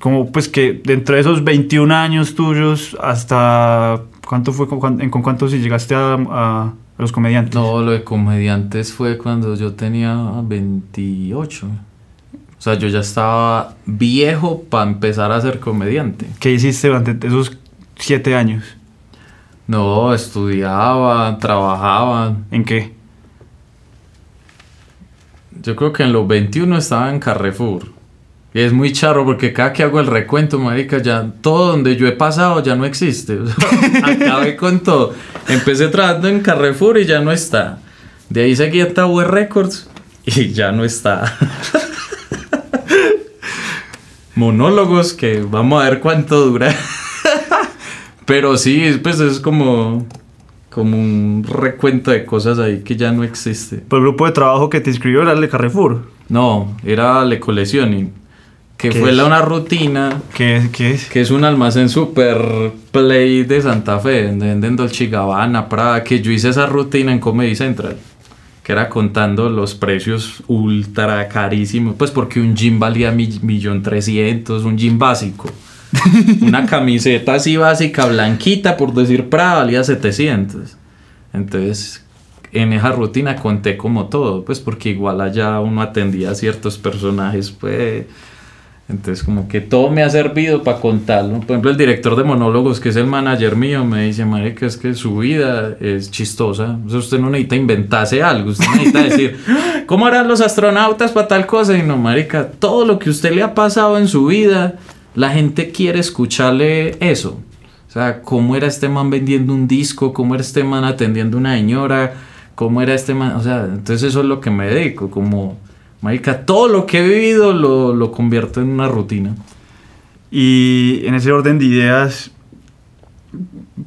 [SPEAKER 1] Como pues que dentro de esos 21 años tuyos, hasta ¿cuánto fue? ¿Con, cuán- en- con cuántos si llegaste a, a- a los comediantes?
[SPEAKER 2] No, lo de comediantes fue cuando yo tenía 28. O sea, yo ya estaba viejo para empezar a ser comediante.
[SPEAKER 1] ¿Qué hiciste durante esos 7 años?
[SPEAKER 2] No, estudiaba, trabajaba.
[SPEAKER 1] ¿En qué?
[SPEAKER 2] Yo creo que en los 21 estaba en Carrefour. Es muy charro porque cada que hago el recuento, marica, ya todo donde yo he pasado ya no existe. O sea, acabé con todo. Empecé trabajando en Carrefour y ya no está. De ahí seguí a Tower Records y ya no está. Monólogos que vamos a ver cuánto dura. Pero sí, pues es como, como un recuento de cosas ahí que ya no existe.
[SPEAKER 1] Por el grupo de trabajo que te inscribió era el de Carrefour.
[SPEAKER 2] No, era Le Coleccioning, que
[SPEAKER 1] ¿Qué
[SPEAKER 2] fue
[SPEAKER 1] es?
[SPEAKER 2] la, una rutina
[SPEAKER 1] ¿Qué, es- qué es?
[SPEAKER 2] que es un almacén super play de Santa Fe, donde venden Dolce Gabbana, Prada, que yo hice esa rutina en Comedy Central, que era contando los precios ultra carísimos, pues porque un jean valía mi- millón trescientos, un jean básico. Una camiseta así básica, blanquita, por decir Prada, valía 700. Entonces, en esa rutina conté como todo, pues porque igual allá uno atendía a ciertos personajes, pues... Entonces, como que todo me ha servido para contarlo. Por ejemplo, el director de monólogos, que es el manager mío, me dice, marica, es que su vida es chistosa. O sea, usted no necesita inventarse algo. Usted necesita decir, ¿cómo eran los astronautas para tal cosa? Y no, marica, todo lo que usted le ha pasado en su vida, la gente quiere escucharle eso. O sea, cómo era este man vendiendo un disco, cómo era este man atendiendo una señora, cómo era este man... O sea, entonces eso es lo que me dedico, como... Marica, todo lo que he vivido lo, lo convierto en una rutina.
[SPEAKER 1] Y en ese orden de ideas,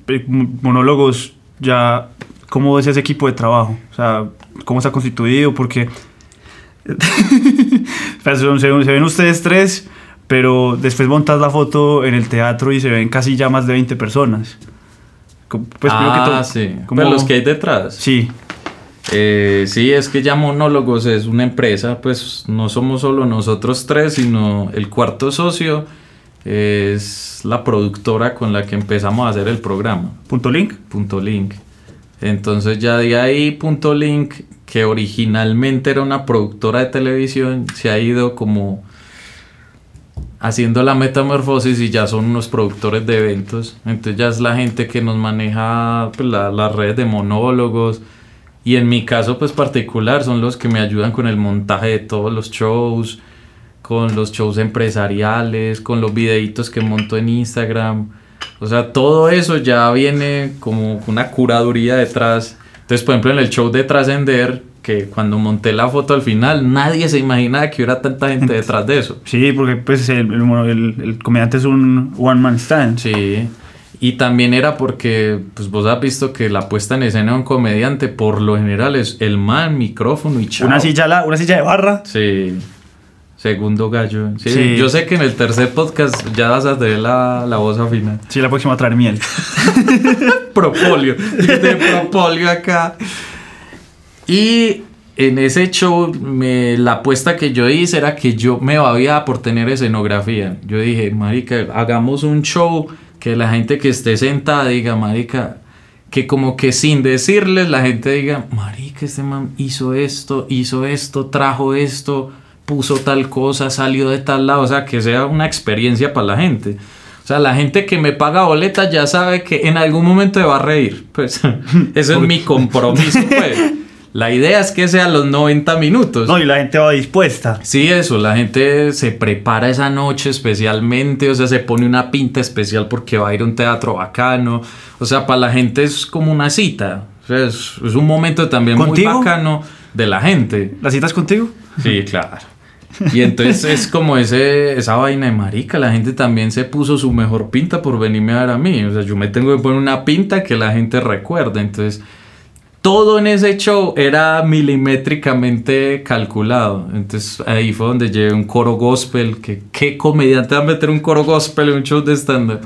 [SPEAKER 1] eh, monólogos, ya, ¿cómo es ese equipo de trabajo? O sea, ¿cómo está constituido? Porque pues, se, se ven ustedes tres, pero después montas la foto en el teatro y se ven casi ya más de 20 personas. Pues, que
[SPEAKER 2] ah,
[SPEAKER 1] todo,
[SPEAKER 2] sí.
[SPEAKER 1] ¿cómo-
[SPEAKER 2] Pero los que hay detrás.
[SPEAKER 1] Sí,
[SPEAKER 2] Eh, sí, es que ya Monólogos es una empresa, pues no somos solo nosotros tres, sino el cuarto socio es la productora con la que empezamos a hacer el programa.
[SPEAKER 1] punto link.
[SPEAKER 2] Punto Link. Entonces ya de ahí Punto Link, que originalmente era una productora de televisión, se ha ido como haciendo la metamorfosis y ya son unos productores de eventos. Entonces ya es la gente que nos maneja pues, la- las redes de monólogos. Y en mi caso pues particular son los que me ayudan con el montaje de todos los shows, con los shows empresariales, con los videitos que monto en Instagram. O sea, todo eso ya viene como una curaduría detrás. Entonces, por ejemplo, en el show de Trascender, que cuando monté la foto al final, nadie se imaginaba que hubiera tanta gente detrás de eso.
[SPEAKER 1] Sí, porque pues el, el, el- el comediante es un one man stand.
[SPEAKER 2] Sí. Y también era porque, pues vos has visto que la puesta en escena de un comediante, por lo general, es el man, micrófono y chao.
[SPEAKER 1] Una silla, la- una silla de barra.
[SPEAKER 2] Sí. Segundo gallo. Sí,
[SPEAKER 1] Sí.
[SPEAKER 2] Yo sé que en el tercer podcast ya vas a tener la, la voz afinada.
[SPEAKER 1] Sí, la próxima a traer miel.
[SPEAKER 2] Propolio. De propolio acá. Y en ese show, me- la apuesta que yo hice era que yo me babía por tener escenografía. Yo dije, marica, hagamos un show que la gente que esté sentada diga, marica, que como que sin decirles la gente diga, marica, este man hizo esto, hizo esto, trajo esto, puso tal cosa, salió de tal lado, o sea, que sea una experiencia para la gente. O sea, la gente que me paga boleta ya sabe que en algún momento se va a reír. Pues eso es mi compromiso, pues. La idea es que sea los 90 minutos.
[SPEAKER 1] No, y la gente va dispuesta.
[SPEAKER 2] Sí, eso, la gente se prepara esa noche especialmente, o sea, se pone una pinta especial porque va a ir a un teatro bacano, o sea, para la gente es como una cita, o sea, es, es un momento también
[SPEAKER 1] ¿Contigo?
[SPEAKER 2] muy bacano de la gente.
[SPEAKER 1] ¿La citas contigo?
[SPEAKER 2] Sí, claro. Y entonces es como ese, esa vaina de marica, la gente también se puso su mejor pinta por venirme a ver a mí, o sea, yo me tengo que poner una pinta que la gente recuerde, entonces todo en ese show era milimétricamente calculado. Entonces ahí fue donde llevé un coro gospel. Que, ¿Qué comediante va a meter un coro gospel en un show de stand-up?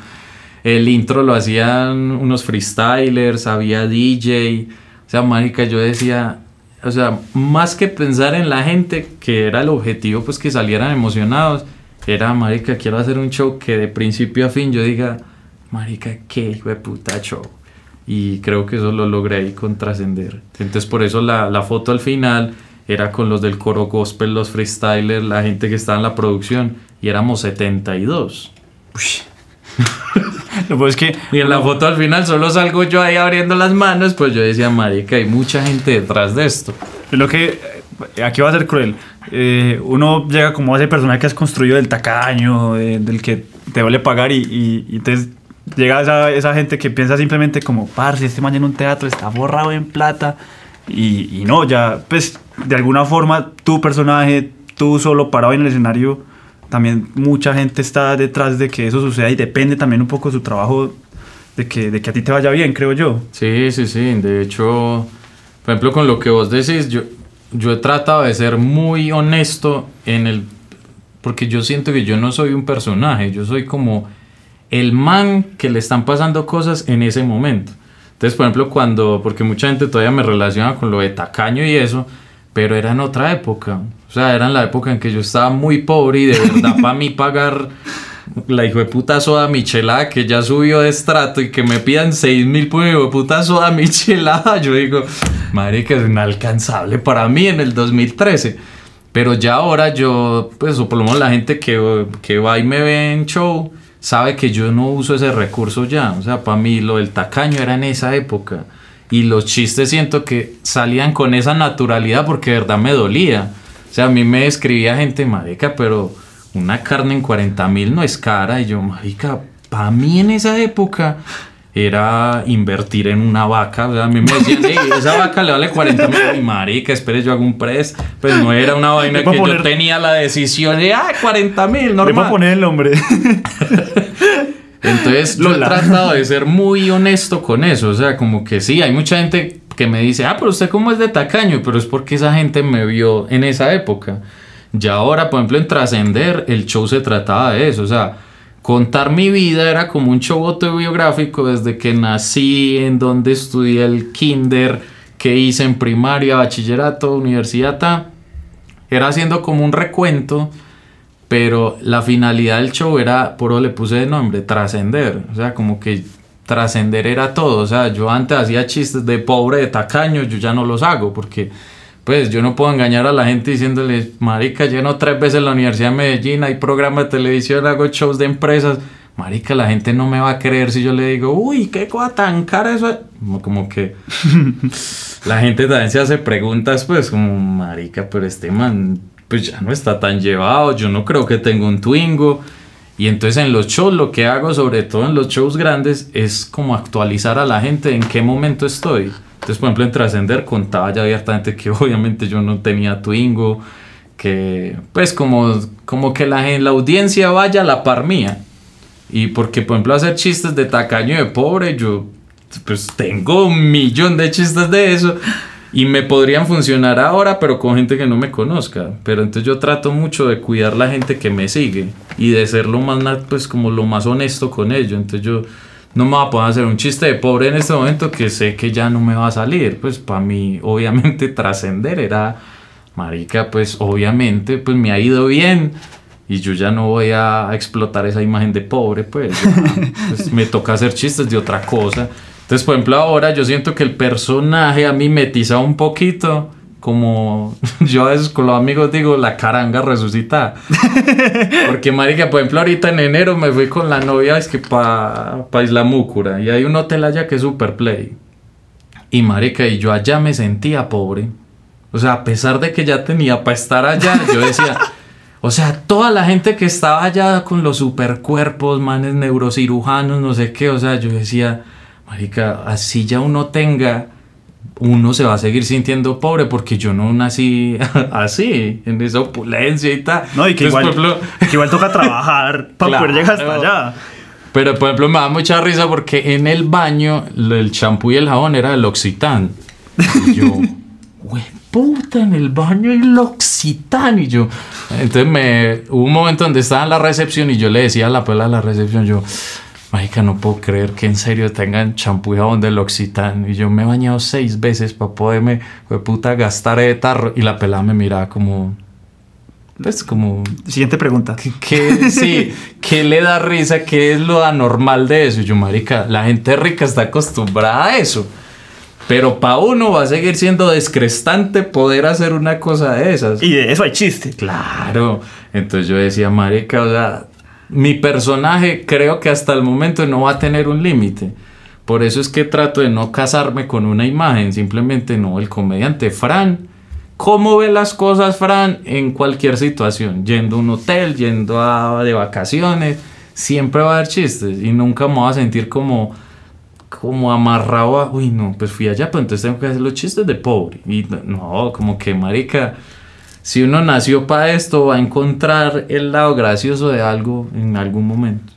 [SPEAKER 2] El intro lo hacían unos freestylers, había DJ. O sea, marica, yo decía, o sea, más que pensar en la gente, que era el objetivo, pues que salieran emocionados, era, marica, quiero hacer un show que de principio a fin yo diga, marica, qué hijo de puta show. Y creo que eso lo logré ahí con trascender. Entonces por eso la, la foto al final era con los del coro gospel, los freestylers, la gente que estaba en la producción. Y éramos 72.
[SPEAKER 1] Lo pues es que
[SPEAKER 2] Y en la foto al final solo salgo yo ahí abriendo las manos. Pues yo decía, marica, hay mucha gente detrás de esto.
[SPEAKER 1] es lo que eh, aquí va a ser cruel. Eh, uno llega como a ese personaje que has construido del tacaño, de- del que te vale pagar y, y- y entonces llega esa, esa gente que piensa simplemente como, parce, este man en un teatro está borrado en plata y, y no, ya, pues de alguna forma tu personaje, tú solo parado en el escenario, también mucha gente está detrás de que eso suceda y depende también un poco de su trabajo, de que, de que a ti te vaya bien, creo yo.
[SPEAKER 2] Sí, sí, sí. De hecho, por ejemplo, con lo que vos decís, yo, yo he tratado de ser muy honesto en el porque yo siento que yo no soy un personaje, yo soy como el man que le están pasando cosas en ese momento. Entonces, por ejemplo, cuando, porque mucha gente todavía me relaciona con lo de tacaño y eso, pero era en otra época. O sea, era en la época en que yo estaba muy pobre y de verdad para mí pagar la hijo de puta soda michelada que ya subió de estrato y que me pidan 6 mil por hijo de puta soda michelada, yo digo, madre que es inalcanzable para mí en el 2013. Pero ya ahora yo, pues, o por lo menos la gente que, que va y me ve en show, sabe que yo no uso ese recurso ya. O sea, para mí lo del tacaño era en esa época. Y los chistes siento que salían con esa naturalidad porque de verdad me dolía. O sea, a mí me escribía gente, marica, pero una carne en 40 mil no es cara. Y yo, marica, para mí en esa época era invertir en una vaca. a mí me decían, esa vaca le vale 40 mil. Y marica, espere, yo hago un press. Pues no era una vaina que yo tenía la decisión de, ah, 40 mil, normal. Le
[SPEAKER 1] voy a poner el nombre.
[SPEAKER 2] Entonces, yo he tratado de ser muy honesto con eso. O sea, como que sí, hay mucha gente que me dice, ah, pero usted cómo es de tacaño, pero es porque esa gente me vio en esa época. Ya ahora, por ejemplo, en Trascender, el show se trataba de eso. O sea, contar mi vida era como un show autobiográfico desde que nací, en donde estudié el kinder, que hice en primaria, bachillerato, universidad, era haciendo como un recuento, pero la finalidad del show era, por eso le puse de nombre, trascender, o sea, como que trascender era todo, o sea, yo antes hacía chistes de pobre, de tacaño, yo ya no los hago, porque pues yo no puedo engañar a la gente diciéndole, marica, lleno tres veces la Universidad de Medellín, hay programas de televisión, hago shows de empresas. Marica, la gente no me va a creer si yo le digo, uy, qué cosa tan cara eso. Como que la gente también se hace preguntas, pues, como, marica, pero este man, pues ya no está tan llevado, yo no creo que tenga un Twingo. Y entonces en los shows lo que hago, sobre todo en los shows grandes, es como actualizar a la gente en qué momento estoy. Entonces, por ejemplo, en Trascender contaba ya abiertamente que obviamente yo no tenía Twingo, que pues como, como que la, la audiencia vaya a la par mía. Y porque, por ejemplo, hacer chistes de tacaño de pobre, yo pues tengo un millón de chistes de eso. Y me podrían funcionar ahora, pero con gente que no me conozca. Pero entonces yo trato mucho de cuidar la gente que me sigue y de ser lo más, pues como lo más honesto con ellos. Entonces yo no me va a poder hacer un chiste de pobre en este momento que sé que ya no me va a salir. Pues para mí, obviamente, trascender era, marica, pues obviamente, pues me ha ido bien y yo ya no voy a explotar esa imagen de pobre, pues, pues me toca hacer chistes de otra cosa. Entonces, por ejemplo, ahora yo siento que el personaje a mí me tiza un poquito como yo a veces con los amigos digo, la caranga resucita. Porque, marica, por ejemplo, ahorita en enero me fui con la novia, es que para pa Isla Múcura, y hay un hotel allá que es Super Play. Y, marica, y yo allá me sentía pobre. O sea, a pesar de que ya tenía para estar allá, yo decía, o sea, toda la gente que estaba allá con los supercuerpos, manes neurocirujanos, no sé qué, o sea, yo decía, marica, así ya uno tenga uno se va a seguir sintiendo pobre porque yo no nací así, en esa opulencia y tal.
[SPEAKER 1] No, y que, igual, igual toca trabajar para poder llegar hasta allá.
[SPEAKER 2] Pero, por ejemplo, me da mucha risa porque en el baño el champú y el jabón era el Occitán. Y yo, güey, puta, en el baño el Occitán. Y yo, entonces me, hubo un momento donde estaba en la recepción y yo le decía a la pela de la recepción, yo, Mágica, no puedo creer que en serio tengan champú y jabón del Occitán. Y yo me he bañado seis veces para poderme, de puta, gastar de tarro. Y la pelada me miraba como. Pues como.
[SPEAKER 1] Siguiente pregunta.
[SPEAKER 2] ¿Qué, sí, ¿qué le da risa? ¿Qué es lo anormal de eso? Y yo, marica, la gente rica está acostumbrada a eso. Pero para uno va a seguir siendo descrestante poder hacer una cosa de esas.
[SPEAKER 1] Y de eso hay chiste.
[SPEAKER 2] Claro. Entonces yo decía, marica, o sea, mi personaje creo que hasta el momento no va a tener un límite. Por eso es que trato de no casarme con una imagen, simplemente no, el comediante Fran. ¿Cómo ve las cosas Fran en cualquier situación? Yendo a un hotel, yendo a, de vacaciones, siempre va a haber chistes y nunca me voy a sentir como, como amarrado a, uy no, pues fui allá, pues entonces tengo que hacer los chistes de pobre. Y no, como que marica si uno nació para esto, va a encontrar el lado gracioso de algo en algún momento.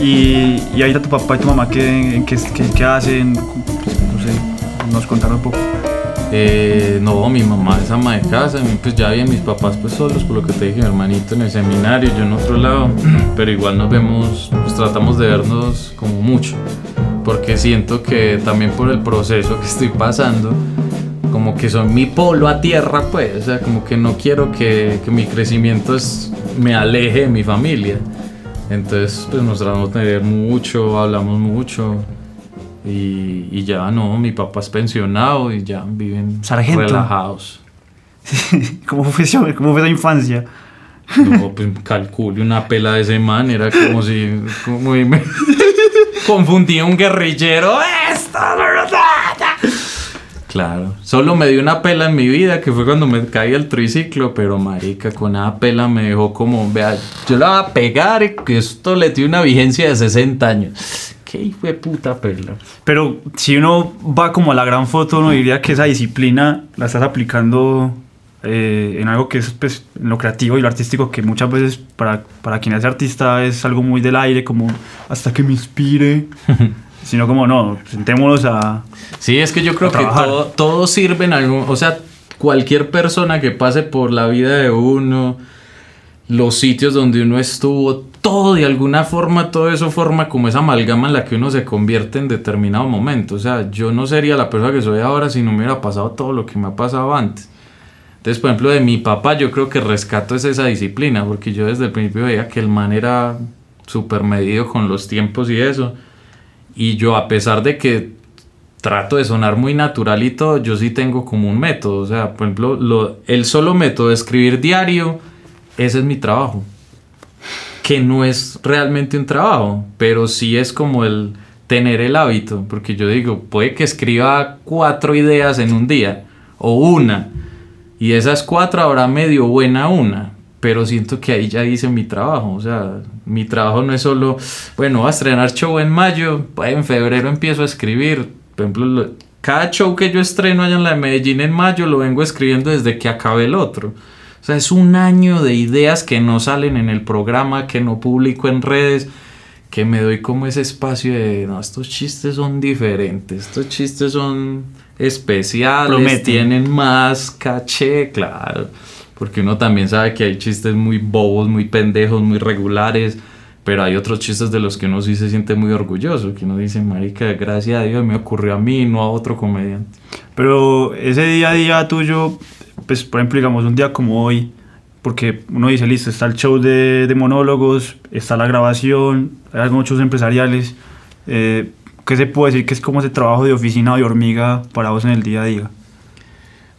[SPEAKER 1] Y, y ahorita tu papá y tu mamá, ¿qué, qué, qué, hacen? Pues, no sé, nos contaron un poco.
[SPEAKER 2] Eh, no, mi mamá es ama de casa, pues ya bien mis papás pues solos, por lo que te dije, mi hermanito en el seminario, yo en otro lado, pero igual nos vemos, pues tratamos de vernos como mucho, porque siento que también por el proceso que estoy pasando, como que son mi polo a tierra, pues, o sea, como que no quiero que, que mi crecimiento es, me aleje de mi familia. Entonces, pues nos tratamos de ver mucho, hablamos mucho. Y, y ya no, mi papá es pensionado y ya viven
[SPEAKER 1] Sargento.
[SPEAKER 2] relajados.
[SPEAKER 1] ¿Cómo fue, esa- ¿Cómo fue esa infancia?
[SPEAKER 2] No, pues calcule una pela de ese man, era como si como si me confundía un guerrillero. ¡Esto! Claro, solo me dio una pela en mi vida que fue cuando me caí el triciclo, pero marica, con esa pela me dejó como, vea, yo la voy a pegar y que esto le tiene una vigencia de 60 años. Qué de puta pela.
[SPEAKER 1] Pero si uno va como a la gran foto, uno diría que esa disciplina la estás aplicando eh, en algo que es pues, en lo creativo y lo artístico, que muchas veces para, para quien es artista es algo muy del aire, como hasta que me inspire. Sino como no, sentémonos a...
[SPEAKER 2] Sí, es que yo creo que todo, todo sirve en algún... O sea, cualquier persona que pase por la vida de uno, los sitios donde uno estuvo, todo de alguna forma, todo eso forma como esa amalgama en la que uno se convierte en determinado momento. O sea, yo no sería la persona que soy ahora si no me hubiera pasado todo lo que me ha pasado antes. Entonces, por ejemplo, de mi papá yo creo que rescato es esa disciplina, porque yo desde el principio veía que el man era súper medido con los tiempos y eso. Y yo, a pesar de que trato de sonar muy natural y todo, yo sí tengo como un método. O sea, por ejemplo, lo- el solo método de escribir diario, ese es mi trabajo. Que no es realmente un trabajo, pero sí es como el tener el hábito. Porque yo digo, puede que escriba cuatro ideas en un día, o una, y esas cuatro habrá medio buena una. Pero siento que ahí ya hice mi trabajo. O sea, mi trabajo no es solo, bueno, voy a estrenar show en mayo, pues en febrero empiezo a escribir. Por ejemplo, lo- cada show que yo estreno allá en la de Medellín en mayo lo vengo escribiendo desde que acabe el otro. Sea, es un año de ideas que no salen en el programa, que no publico en redes, que me doy como ese espacio de, no, estos chistes son diferentes, estos chistes son especiales,
[SPEAKER 1] Prometen.
[SPEAKER 2] tienen más caché, claro. Porque uno también sabe que hay chistes muy bobos, muy pendejos, muy regulares. Pero hay otros chistes de los que uno sí se siente muy orgulloso. Que uno dice, marica, gracias a Dios me ocurrió a mí, no a otro comediante.
[SPEAKER 1] Pero ese día a día tuyo, pues por ejemplo, digamos un día como hoy, porque uno dice, listo, está el show de, de monólogos, está la grabación, hay algunos shows empresariales. Eh, ¿Qué se puede decir que es como ese trabajo de oficina o de hormiga para vos en el día a día?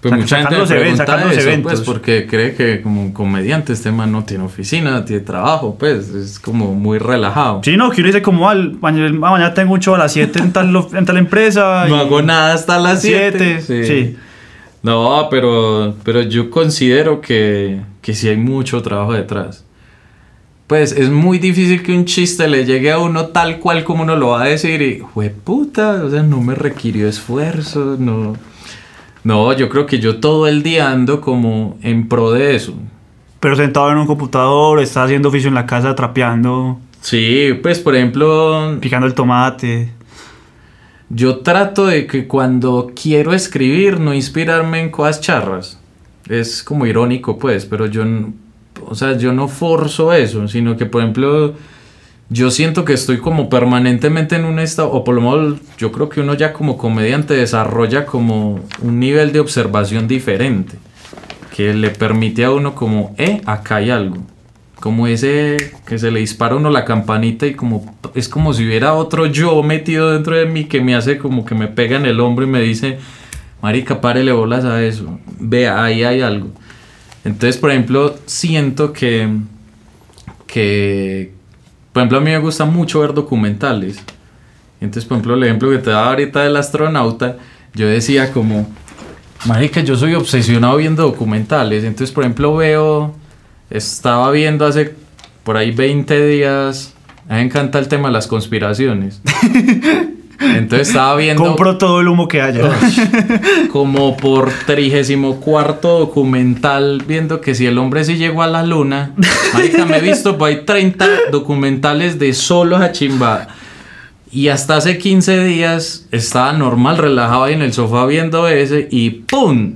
[SPEAKER 2] Pues
[SPEAKER 1] Saca-
[SPEAKER 2] mucha gente me
[SPEAKER 1] los eventos,
[SPEAKER 2] pregunta
[SPEAKER 1] los
[SPEAKER 2] eso,
[SPEAKER 1] eventos.
[SPEAKER 2] pues, porque cree que como un comediante este man no tiene oficina, tiene trabajo, pues, es como muy relajado.
[SPEAKER 1] Sí, no, que uno dice como, al, mañana, mañana tengo un show a las 7 en tal, en tal empresa.
[SPEAKER 2] No
[SPEAKER 1] y-
[SPEAKER 2] hago nada hasta las 7.
[SPEAKER 1] Siete, sí.
[SPEAKER 2] No, pero, pero yo considero que, que sí hay mucho trabajo detrás. Pues es muy difícil que un chiste le llegue a uno tal cual como uno lo va a decir y, puta, o sea, no me requirió esfuerzo, no. No, yo creo que yo todo el día ando como en pro de eso.
[SPEAKER 1] Pero sentado en un computador, está haciendo oficio en la casa, trapeando,
[SPEAKER 2] Sí, pues por ejemplo,
[SPEAKER 1] picando el tomate.
[SPEAKER 2] Yo trato de que cuando quiero escribir no inspirarme en cosas charras. Es como irónico, pues, pero yo, o sea, yo no forzo eso, sino que, por ejemplo, yo siento que estoy como permanentemente en un estado, o por lo menos yo creo que uno ya como comediante desarrolla como un nivel de observación diferente, que le permite a uno como, eh, acá hay algo. Como ese que se le dispara uno la campanita y como es como si hubiera otro yo metido dentro de mí que me hace como que me pega en el hombro y me dice, marica, párele bolas a eso. Vea, ahí hay algo. Entonces, por ejemplo, siento que, que, por ejemplo, a mí me gusta mucho ver documentales. Entonces, por ejemplo, el ejemplo que te daba ahorita del astronauta, yo decía como, marica, yo soy obsesionado viendo documentales. Entonces, por ejemplo, veo, estaba viendo hace por ahí 20 días, a mí me encanta el tema de las conspiraciones. Entonces estaba viendo.
[SPEAKER 1] Compro todo el humo que haya.
[SPEAKER 2] como por trigésimo cuarto documental viendo que si el hombre sí llegó a la luna. Marica, me he visto, pues hay 30 documentales de solo a chimba. Y hasta hace 15 días estaba normal, relajado ahí en el sofá viendo ese y ¡pum!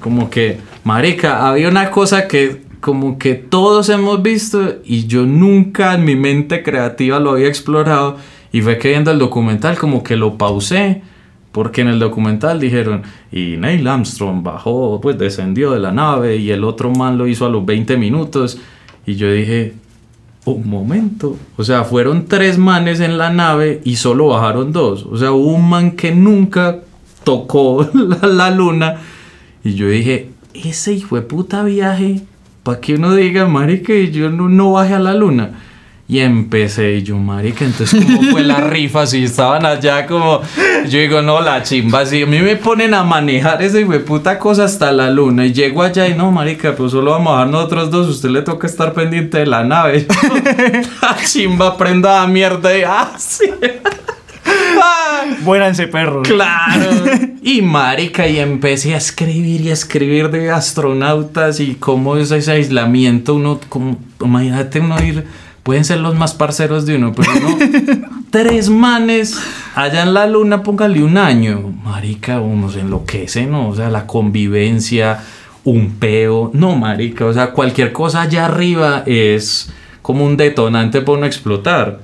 [SPEAKER 2] Como que, marica, había una cosa que como que todos hemos visto y yo nunca en mi mente creativa lo había explorado y fue que viendo el documental como que lo pausé porque en el documental dijeron y Neil Armstrong bajó, pues descendió de la nave y el otro man lo hizo a los 20 minutos y yo dije, un momento. O sea, fueron tres manes en la nave y solo bajaron dos. O sea, hubo un man que nunca tocó la, la luna. Y yo dije, ese hijo de puta viaje, para que uno diga, marica, yo no, no bajé a la luna. Y empecé, y yo, marica, entonces, ¿cómo fue la rifa? Si estaban allá como, yo digo, no, la chimba, si a mí me ponen a manejar esa puta cosa hasta la luna, y llego allá y no, marica, pues solo vamos a bajar nosotros dos, usted le toca estar pendiente de la nave. la chimba, prenda a mierda, y ah, sí.
[SPEAKER 1] Buénanse, perros.
[SPEAKER 2] Claro. Y marica, y empecé a escribir y a escribir de astronautas y cómo es ese aislamiento, uno, como, imagínate uno ir pueden ser los más parceros de uno, pero no. tres manes allá en la luna, póngale un año. Marica, uno se enloquece, ¿no? O sea, la convivencia, un peo. No, marica, o sea, cualquier cosa allá arriba es como un detonante para no explotar.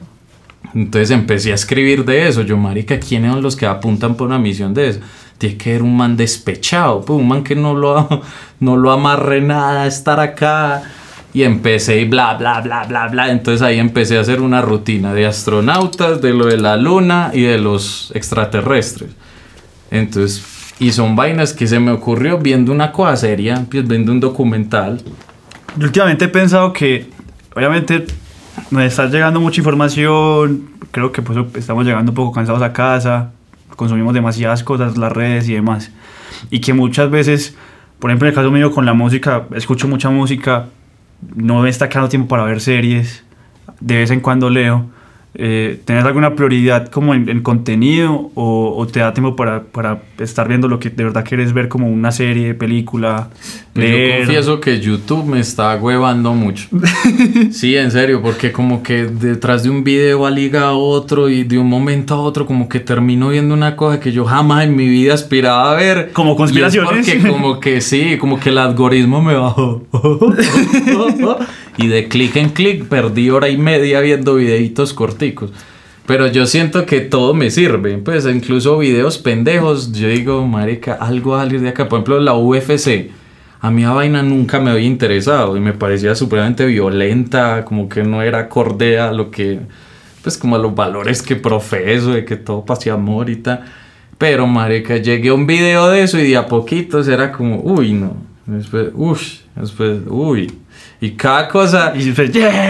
[SPEAKER 2] Entonces empecé a escribir de eso. Yo, marica, ¿quiénes son los que apuntan por una misión de eso? Tiene que ser un man despechado, pues un man que no lo, no lo amarre nada estar acá y empecé y bla, bla, bla, bla, bla. Entonces ahí empecé a hacer una rutina de astronautas, de lo de la luna y de los extraterrestres. Entonces, y son vainas que se me ocurrió viendo una cosa seria, pues viendo un documental.
[SPEAKER 1] Yo últimamente he pensado que, obviamente, nos está llegando mucha información, creo que pues estamos llegando un poco cansados a casa, consumimos demasiadas cosas, las redes y demás. Y que muchas veces, por ejemplo, en el caso mío con la música, escucho mucha música, no me está quedando tiempo para ver series, de vez en cuando leo. Eh, ¿Tenés alguna prioridad como en, contenido o, te da tiempo para, para, estar viendo lo que de verdad quieres ver como una serie, película?
[SPEAKER 2] Leer? Yo confieso que YouTube me está huevando mucho. sí, en serio, porque como que detrás de un video liga a otro y de un momento a otro como que termino viendo una cosa que yo jamás en mi vida aspiraba a ver.
[SPEAKER 1] Como conspiraciones.
[SPEAKER 2] porque como que sí, como que el algoritmo me bajó. y de clic en clic perdí hora y media viendo videitos corticos. Pero yo siento que todo me sirve. Pues incluso videos pendejos. Yo digo, marica, algo a salir de acá. Por ejemplo, la UFC. A mí la vaina nunca me había interesado y me parecía supremamente violenta, como que no era acorde a lo que, pues como a los valores que profeso, de que todo pase amor y tal. Pero, marica, llegué a un video de eso y de a poquitos era como, uy, no. Después, uy, después, uy. Y cada cosa.
[SPEAKER 1] Y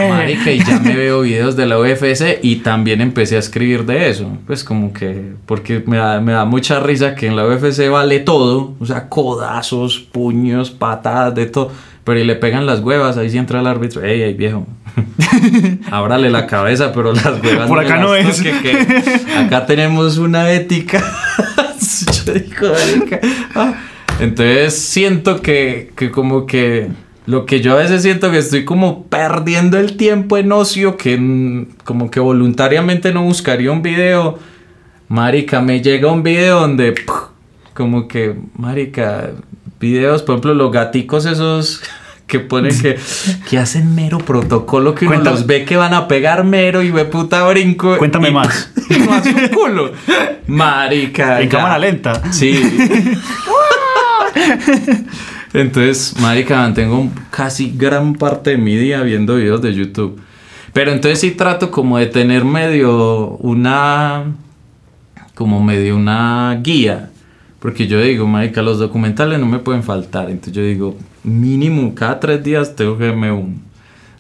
[SPEAKER 1] Marica,
[SPEAKER 2] y ya me veo videos de la UFC y también empecé a escribir de eso. Pues como que. Porque me da, me da mucha risa que en la UFC vale todo. O sea, codazos, puños, patadas, de todo. Pero y le pegan las huevas, ahí sí entra el árbitro. ¡Ey, ey, viejo! Ábrale la cabeza, pero las huevas.
[SPEAKER 1] Por acá no, es.
[SPEAKER 2] acá tenemos una ética. Yo digo, ah. Entonces siento que, que como que lo que yo a veces siento que estoy como perdiendo el tiempo en ocio, que como que voluntariamente no buscaría un video. Marica, me llega un video donde como que, marica, videos, por ejemplo, los gaticos esos que ponen que, que hacen mero protocolo, que uno los ve que van a pegar mero y ve puta brinco.
[SPEAKER 1] Cuéntame más.
[SPEAKER 2] Y hace un culo. Marica.
[SPEAKER 1] En cámara lenta.
[SPEAKER 2] Sí. Entonces, marica, mantengo casi gran parte de mi día viendo videos de YouTube. Pero entonces sí trato como de tener medio una... Como medio una guía. Porque yo digo, marica, los documentales no me pueden faltar. Entonces yo digo, mínimo cada tres días tengo que verme un...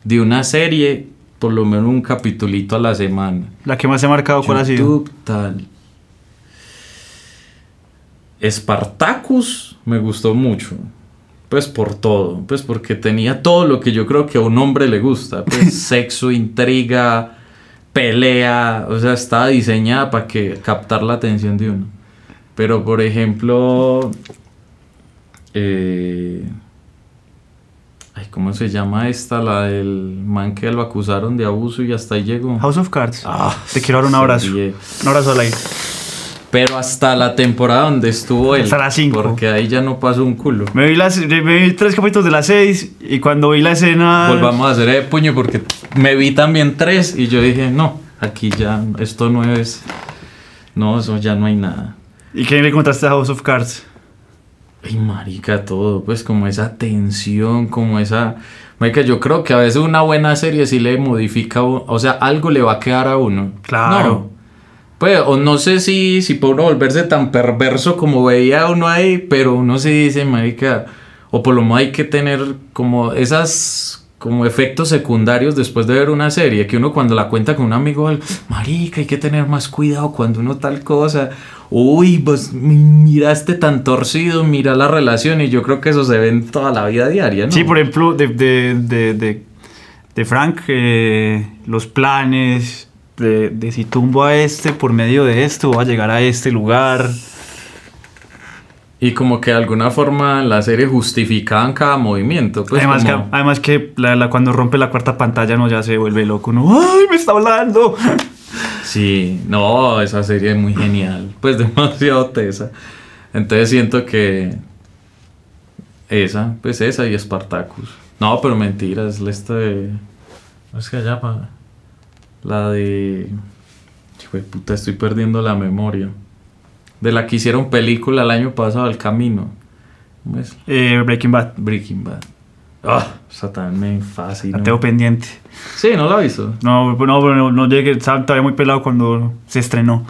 [SPEAKER 2] De una serie, por lo menos un capitulito a la semana.
[SPEAKER 1] ¿La que más se ha marcado cuál ha sido?
[SPEAKER 2] YouTube, tal. Spartacus me gustó mucho. Pues por todo, pues porque tenía todo lo que yo creo que a un hombre le gusta, pues sexo, intriga, pelea, o sea, estaba diseñada para que captar la atención de uno. Pero por ejemplo, eh, ay, ¿cómo se llama esta? La del man que lo acusaron de abuso y hasta ahí llegó.
[SPEAKER 1] House of Cards.
[SPEAKER 2] Ah,
[SPEAKER 1] Te quiero dar un abrazo. Un abrazo al aire.
[SPEAKER 2] Pero hasta la temporada donde estuvo él.
[SPEAKER 1] Hasta la cinco.
[SPEAKER 2] Porque ahí ya no pasó un culo.
[SPEAKER 1] Me vi, las, me vi tres capítulos de las seis y cuando vi la escena...
[SPEAKER 2] Volvamos a hacer de puño porque me vi también tres y yo dije, no, aquí ya, esto no es. No, eso ya no hay nada.
[SPEAKER 1] ¿Y qué le encontraste a House of Cards?
[SPEAKER 2] Ay, marica, todo, pues como esa tensión, como esa... Marica, yo creo que a veces una buena serie sí le modifica, o o sea, algo le va a quedar a uno.
[SPEAKER 1] Claro.
[SPEAKER 2] No. Pues, o no sé si, si por uno volverse tan perverso como veía uno ahí, pero uno sí dice, marica, o por lo menos hay que tener como esas como efectos secundarios después de ver una serie, que uno cuando la cuenta con un amigo, marica, hay que tener más cuidado cuando uno tal cosa, uy, pues mi- miraste tan torcido, mira la relación, y yo creo que eso se ve en toda la vida diaria, ¿no?
[SPEAKER 1] Sí, por ejemplo, de, de, de, de, de Frank, eh, los planes, de, de si tumbo a este por medio de esto, voy a llegar a este lugar.
[SPEAKER 2] Y como que de alguna forma la serie justificaban cada movimiento, pues
[SPEAKER 1] además,
[SPEAKER 2] como-
[SPEAKER 1] que, además que la, la- cuando rompe la cuarta pantalla, no ya se vuelve loco, no, ¡ay, me está hablando!
[SPEAKER 2] Sí, no, esa serie es muy genial. Pues demasiado tesa. Entonces siento que. Esa, pues esa y Spartacus. No, pero mentiras, de. ¿Cómo es que llama? La de. Hijo de puta, estoy perdiendo la memoria. De la que hicieron película el año pasado, El Camino. ¿Cómo es?
[SPEAKER 1] Eh, Breaking Bad,
[SPEAKER 2] Breaking Bad. Ah, esa también me fascina.
[SPEAKER 1] la tengo pendiente.
[SPEAKER 2] Sí, ¿no la hizo?
[SPEAKER 1] No, no, no, no, no llegué, estaba todavía muy pelado cuando se estrenó.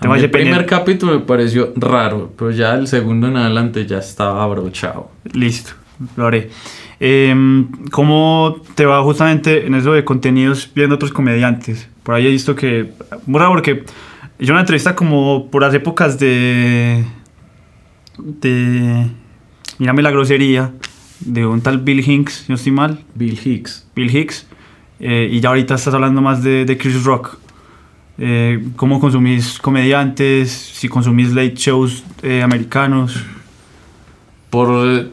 [SPEAKER 2] A mí el primer capítulo me pareció raro, pero ya el segundo en adelante ya estaba abrochado.
[SPEAKER 1] Listo, lo haré. Em, ¿Cómo te va justamente en eso de contenidos viendo otros comediantes? Por ahí he visto que. Raro porque yo una entrevista como por las épocas de. de. Mírame la grosería. De un tal Bill Hinks, si no estoy mal.
[SPEAKER 2] Bill Hicks.
[SPEAKER 1] Bill Hicks. eh, y ya ahorita estás hablando más de, de Chris Rock. Eh, ¿Cómo consumís comediantes? Si consumís late shows eh, americanos.
[SPEAKER 2] Por,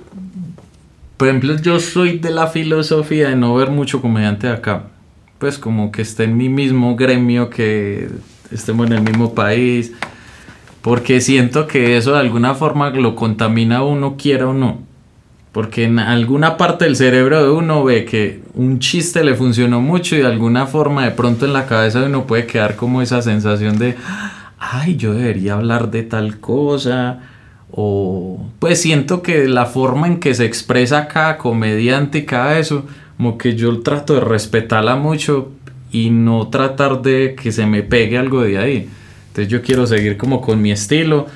[SPEAKER 2] por ejemplo, yo soy de la filosofía de no ver mucho comediante acá. Pues como que esté en mi mismo gremio, que estemos en el mismo país. Porque siento que eso de alguna forma lo contamina uno, quiera o no. Porque en alguna parte del cerebro de uno ve que un chiste le funcionó mucho y de alguna forma de pronto en la cabeza de uno puede quedar como esa sensación de, ay, yo debería hablar de tal cosa. O pues siento que la forma en que se expresa cada comediante y cada eso, como que yo trato de respetarla mucho y no tratar de que se me pegue algo de ahí. Entonces yo quiero seguir como con mi estilo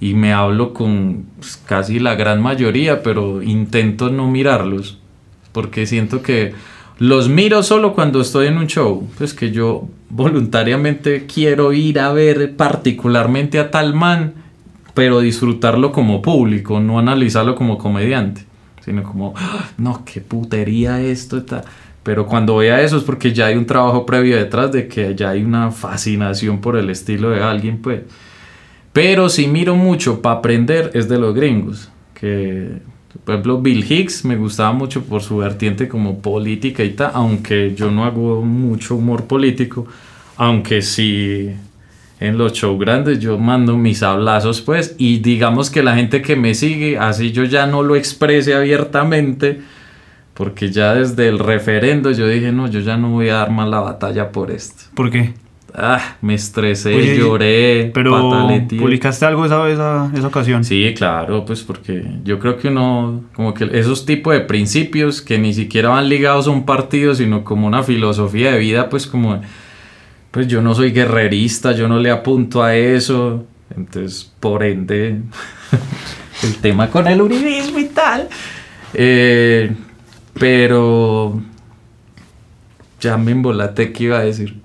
[SPEAKER 2] y me hablo con pues, casi la gran mayoría, pero intento no mirarlos, porque siento que los miro solo cuando estoy en un show, pues que yo voluntariamente quiero ir a ver particularmente a tal man, pero disfrutarlo como público, no analizarlo como comediante, sino como, "Ah, no, qué putería esto, está. Pero cuando vea eso es porque ya hay un trabajo previo detrás de que ya hay una fascinación por el estilo de alguien, pues. Pero si miro mucho para aprender es de los gringos. Que, por ejemplo, Bill Hicks me gustaba mucho por su vertiente como política y tal, aunque yo no hago mucho humor político, aunque sí en los shows grandes yo mando mis hablazos pues y digamos que la gente que me sigue, así yo ya no lo exprese abiertamente, porque ya desde el referendo yo dije, no, yo ya no voy a dar más la batalla por esto.
[SPEAKER 1] ¿Por qué?
[SPEAKER 2] Ah, me estresé,
[SPEAKER 1] Oye,
[SPEAKER 2] lloré,
[SPEAKER 1] Pero publicaste algo esa, esa, esa ocasión.
[SPEAKER 2] Sí, claro, pues porque yo creo que uno, como que esos tipos de principios que ni siquiera van ligados a un partido, sino como una filosofía de vida, pues como, pues yo no soy guerrerista, yo no le apunto a eso, entonces por ende, el tema con el uribismo y tal. Eh, pero ya me embolaté que iba a decir.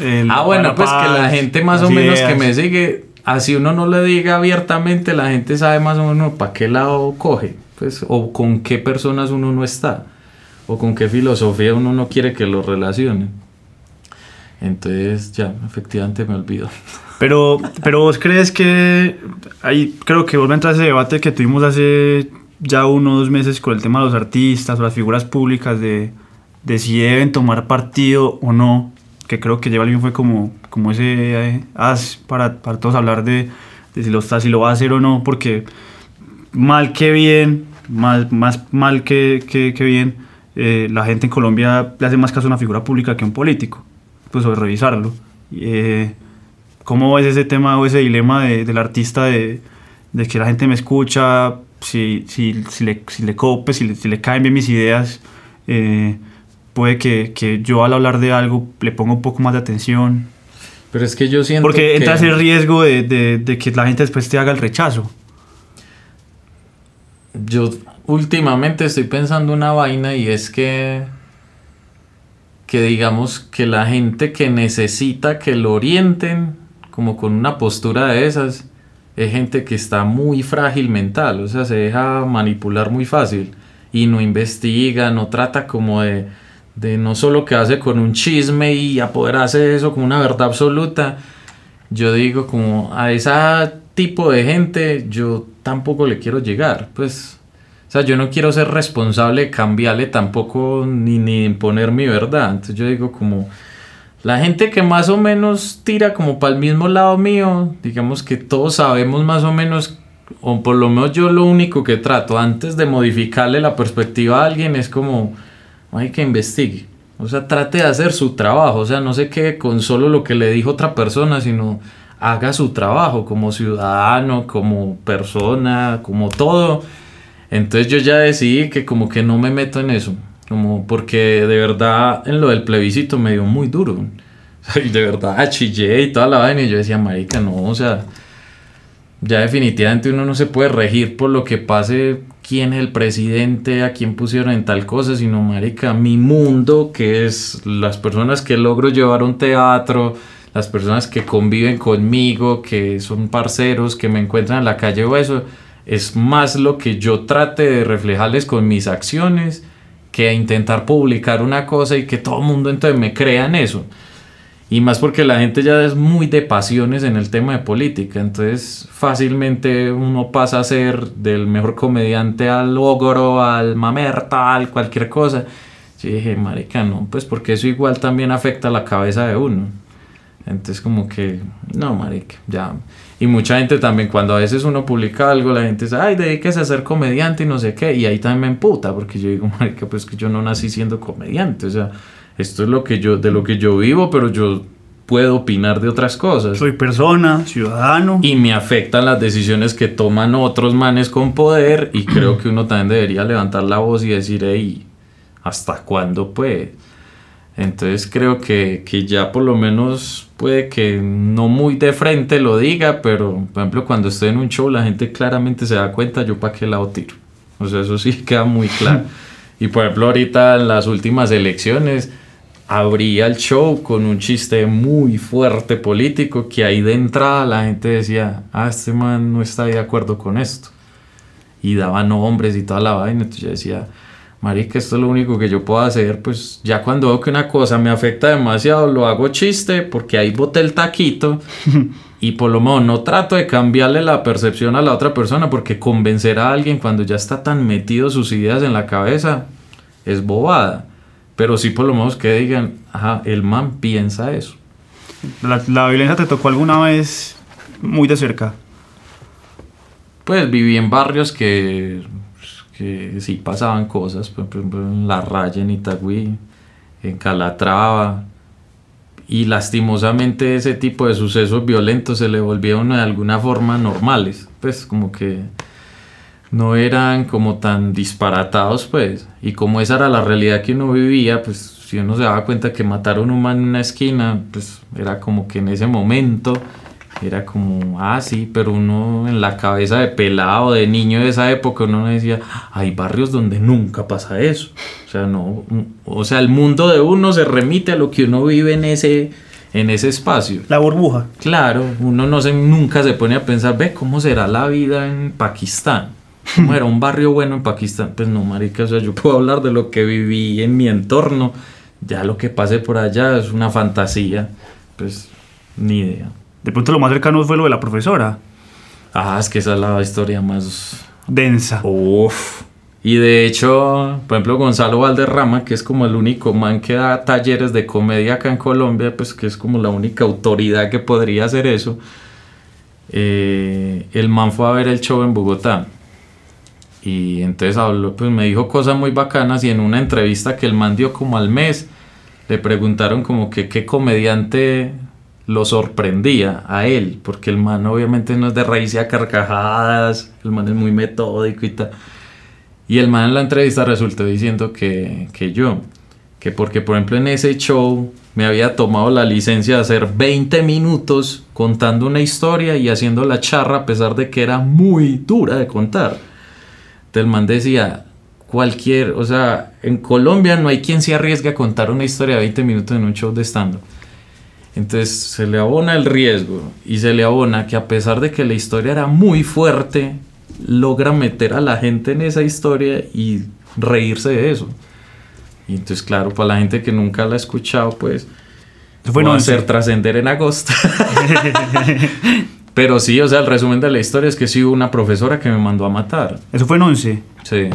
[SPEAKER 1] El-
[SPEAKER 2] Ah, bueno, pues que la gente más o menos que me sigue, así uno no le diga abiertamente, la gente sabe más o menos para qué lado coge, pues, o con qué personas uno no está, o con qué filosofía uno no quiere que lo relacionen. Entonces ya, efectivamente me olvido.
[SPEAKER 1] Pero, pero vos crees que ahí creo que vuelve a entrar ese debate que tuvimos hace ya uno o dos meses con el tema de los artistas o las figuras públicas de, si deben tomar partido o no, que creo que lleva alguien fue como, como ese eh, para, para todos hablar de, de si, lo está, si lo va a hacer o no, porque mal que bien, más, más mal que, que, que bien, eh, la gente en Colombia le hace más caso a una figura pública que a un político, pues sobre revisarlo. Eh, ¿Cómo ves ese tema o ese dilema de, del artista de, de, que la gente me escucha, si, si, si, le, si le cope, si le, si le caen bien mis ideas? Eh, puede que, que, yo al hablar de algo le ponga un poco más de atención.
[SPEAKER 2] Pero es que yo siento
[SPEAKER 1] Porque
[SPEAKER 2] que...
[SPEAKER 1] entra ese riesgo de, de, de, que la gente después te haga el rechazo.
[SPEAKER 2] Yo últimamente estoy pensando una vaina y es que que digamos que la gente que necesita que lo orienten como con una postura de esas es gente que está muy frágil mental, o sea, se deja manipular muy fácil y no investiga, no trata como de, de no solo quedarse con un chisme y apoderarse de eso como una verdad absoluta. Yo digo como a ese tipo de gente yo tampoco le quiero llegar, pues sea, yo no quiero ser responsable de cambiarle tampoco ni, ni imponer mi verdad. Entonces yo digo como la gente que más o menos tira como para el mismo lado mío, digamos que todos sabemos más o menos, o por lo menos yo lo único que trato antes de modificarle la perspectiva a alguien es como, hay que investigue. O sea, trate de hacer su trabajo. O sea, no se quede con solo lo que le dijo otra persona, sino haga su trabajo como ciudadano, como persona, como todo entonces yo ya decidí que como que no me meto en eso, como porque de verdad en lo del plebiscito me dio muy duro. Y de verdad achillé y toda la vaina y yo decía, marica, no, o sea, ya definitivamente uno no se puede regir por lo que pase, quién es el presidente, a quién pusieron en tal cosa, sino, marica, mi mundo, que es las personas que logro llevar un teatro, las personas que conviven conmigo, que son parceros, que me encuentran en la calle o eso es más lo que yo trate de reflejarles con mis acciones que intentar publicar una cosa y que todo el mundo entonces me crea en eso. Y más porque la gente ya es muy de pasiones en el tema de política, entonces fácilmente uno pasa a ser del mejor comediante al ogro, al mamerta, al cualquier cosa. Yo dije, marica, no, pues porque eso igual también afecta la cabeza de uno. Entonces como que, no, marica, ya. Y mucha gente también, cuando a veces uno publica algo, la gente dice, ay, dedíquese a ser comediante y no sé qué. Y ahí también me emputa, porque yo digo, marica, pues que yo no nací siendo comediante. O sea, esto es lo que yo, de lo que yo vivo, pero yo puedo opinar de otras cosas.
[SPEAKER 1] Soy persona, ciudadano.
[SPEAKER 2] Y me afectan las decisiones que toman otros manes con poder. Y creo que uno también debería levantar la voz y decir, hey, ¿hasta cuándo pues? Entonces creo que, que, ya por lo menos puede que no muy de frente lo diga, pero por ejemplo cuando estoy en un show la gente claramente se da cuenta yo para qué lado tiro. O sea, eso sí queda muy claro. Y por ejemplo ahorita en las últimas elecciones abría el show con un chiste muy fuerte político que ahí de entrada la gente decía, ah, este man no está de acuerdo con esto. Y daba nombres y toda la vaina, entonces yo decía marica, esto es lo único que yo puedo hacer, pues ya cuando veo que una cosa me afecta demasiado, lo hago chiste, porque ahí boté el taquito, y por lo menos no trato de cambiarle la percepción a la otra persona, porque convencer a alguien cuando ya está tan metido sus ideas en la cabeza es bobada. Pero sí por lo menos que digan, ajá, el man piensa eso.
[SPEAKER 1] ¿La, la violencia te tocó alguna vez muy de cerca?
[SPEAKER 2] Pues viví en barrios que que sí pasaban cosas, por ejemplo en La Raya, en Itagüí, en Calatrava, y lastimosamente ese tipo de sucesos violentos se le volvieron de alguna forma normales, pues como que no eran como tan disparatados, pues, y como esa era la realidad que uno vivía, pues si uno se daba cuenta que mataron a un man en una esquina, pues era como que en ese momento era como, ah, sí, pero uno en la cabeza de pelado, de niño de esa época, uno decía, hay barrios donde nunca pasa eso. O sea, no, o sea, el mundo de uno se remite a lo que uno vive en ese, en ese espacio.
[SPEAKER 1] La burbuja.
[SPEAKER 2] Claro, uno no se, nunca se pone a pensar, ve, ¿cómo será la vida en Pakistán? ¿Cómo era un barrio bueno en Pakistán? Pues no, marica, o sea, yo puedo hablar de lo que viví en mi entorno Ya lo que pase por allá es una fantasía. Pues ni idea.
[SPEAKER 1] De pronto lo más cercano fue lo de la profesora.
[SPEAKER 2] Ah, es que esa es la historia más
[SPEAKER 1] densa.
[SPEAKER 2] Uf. Y de hecho, por ejemplo, Gonzalo Valderrama, que es como el único man que da talleres de comedia acá en Colombia, pues que es como la única autoridad que podría hacer eso. Eh, el man fue a ver el show en Bogotá. Y entonces habló, pues me dijo cosas muy bacanas y en una entrevista que el man dio como al mes, le preguntaron como que qué comediante lo sorprendía a él, porque el man obviamente no es de raíz y a carcajadas, el man es muy metódico y tal. Y el man en la entrevista resultó diciendo que, que yo, que porque por ejemplo en ese show me había tomado la licencia de hacer 20 minutos contando una historia y haciendo la charra a pesar de que era muy dura de contar. Entonces el man decía, cualquier, o sea, en Colombia no hay quien se arriesgue a contar una historia de 20 minutos en un show de stand-up. Entonces se le abona el riesgo y se le abona que a pesar de que la historia era muy fuerte, logra meter a la gente en esa historia y reírse de eso. Y entonces, claro, para la gente que nunca la ha escuchado, pues
[SPEAKER 1] fue
[SPEAKER 2] va a hacer trascender en agosto. Pero sí, o sea, el resumen de la historia es que sí hubo una profesora que me mandó a matar.
[SPEAKER 1] ¿Eso fue en 11?
[SPEAKER 2] Sí.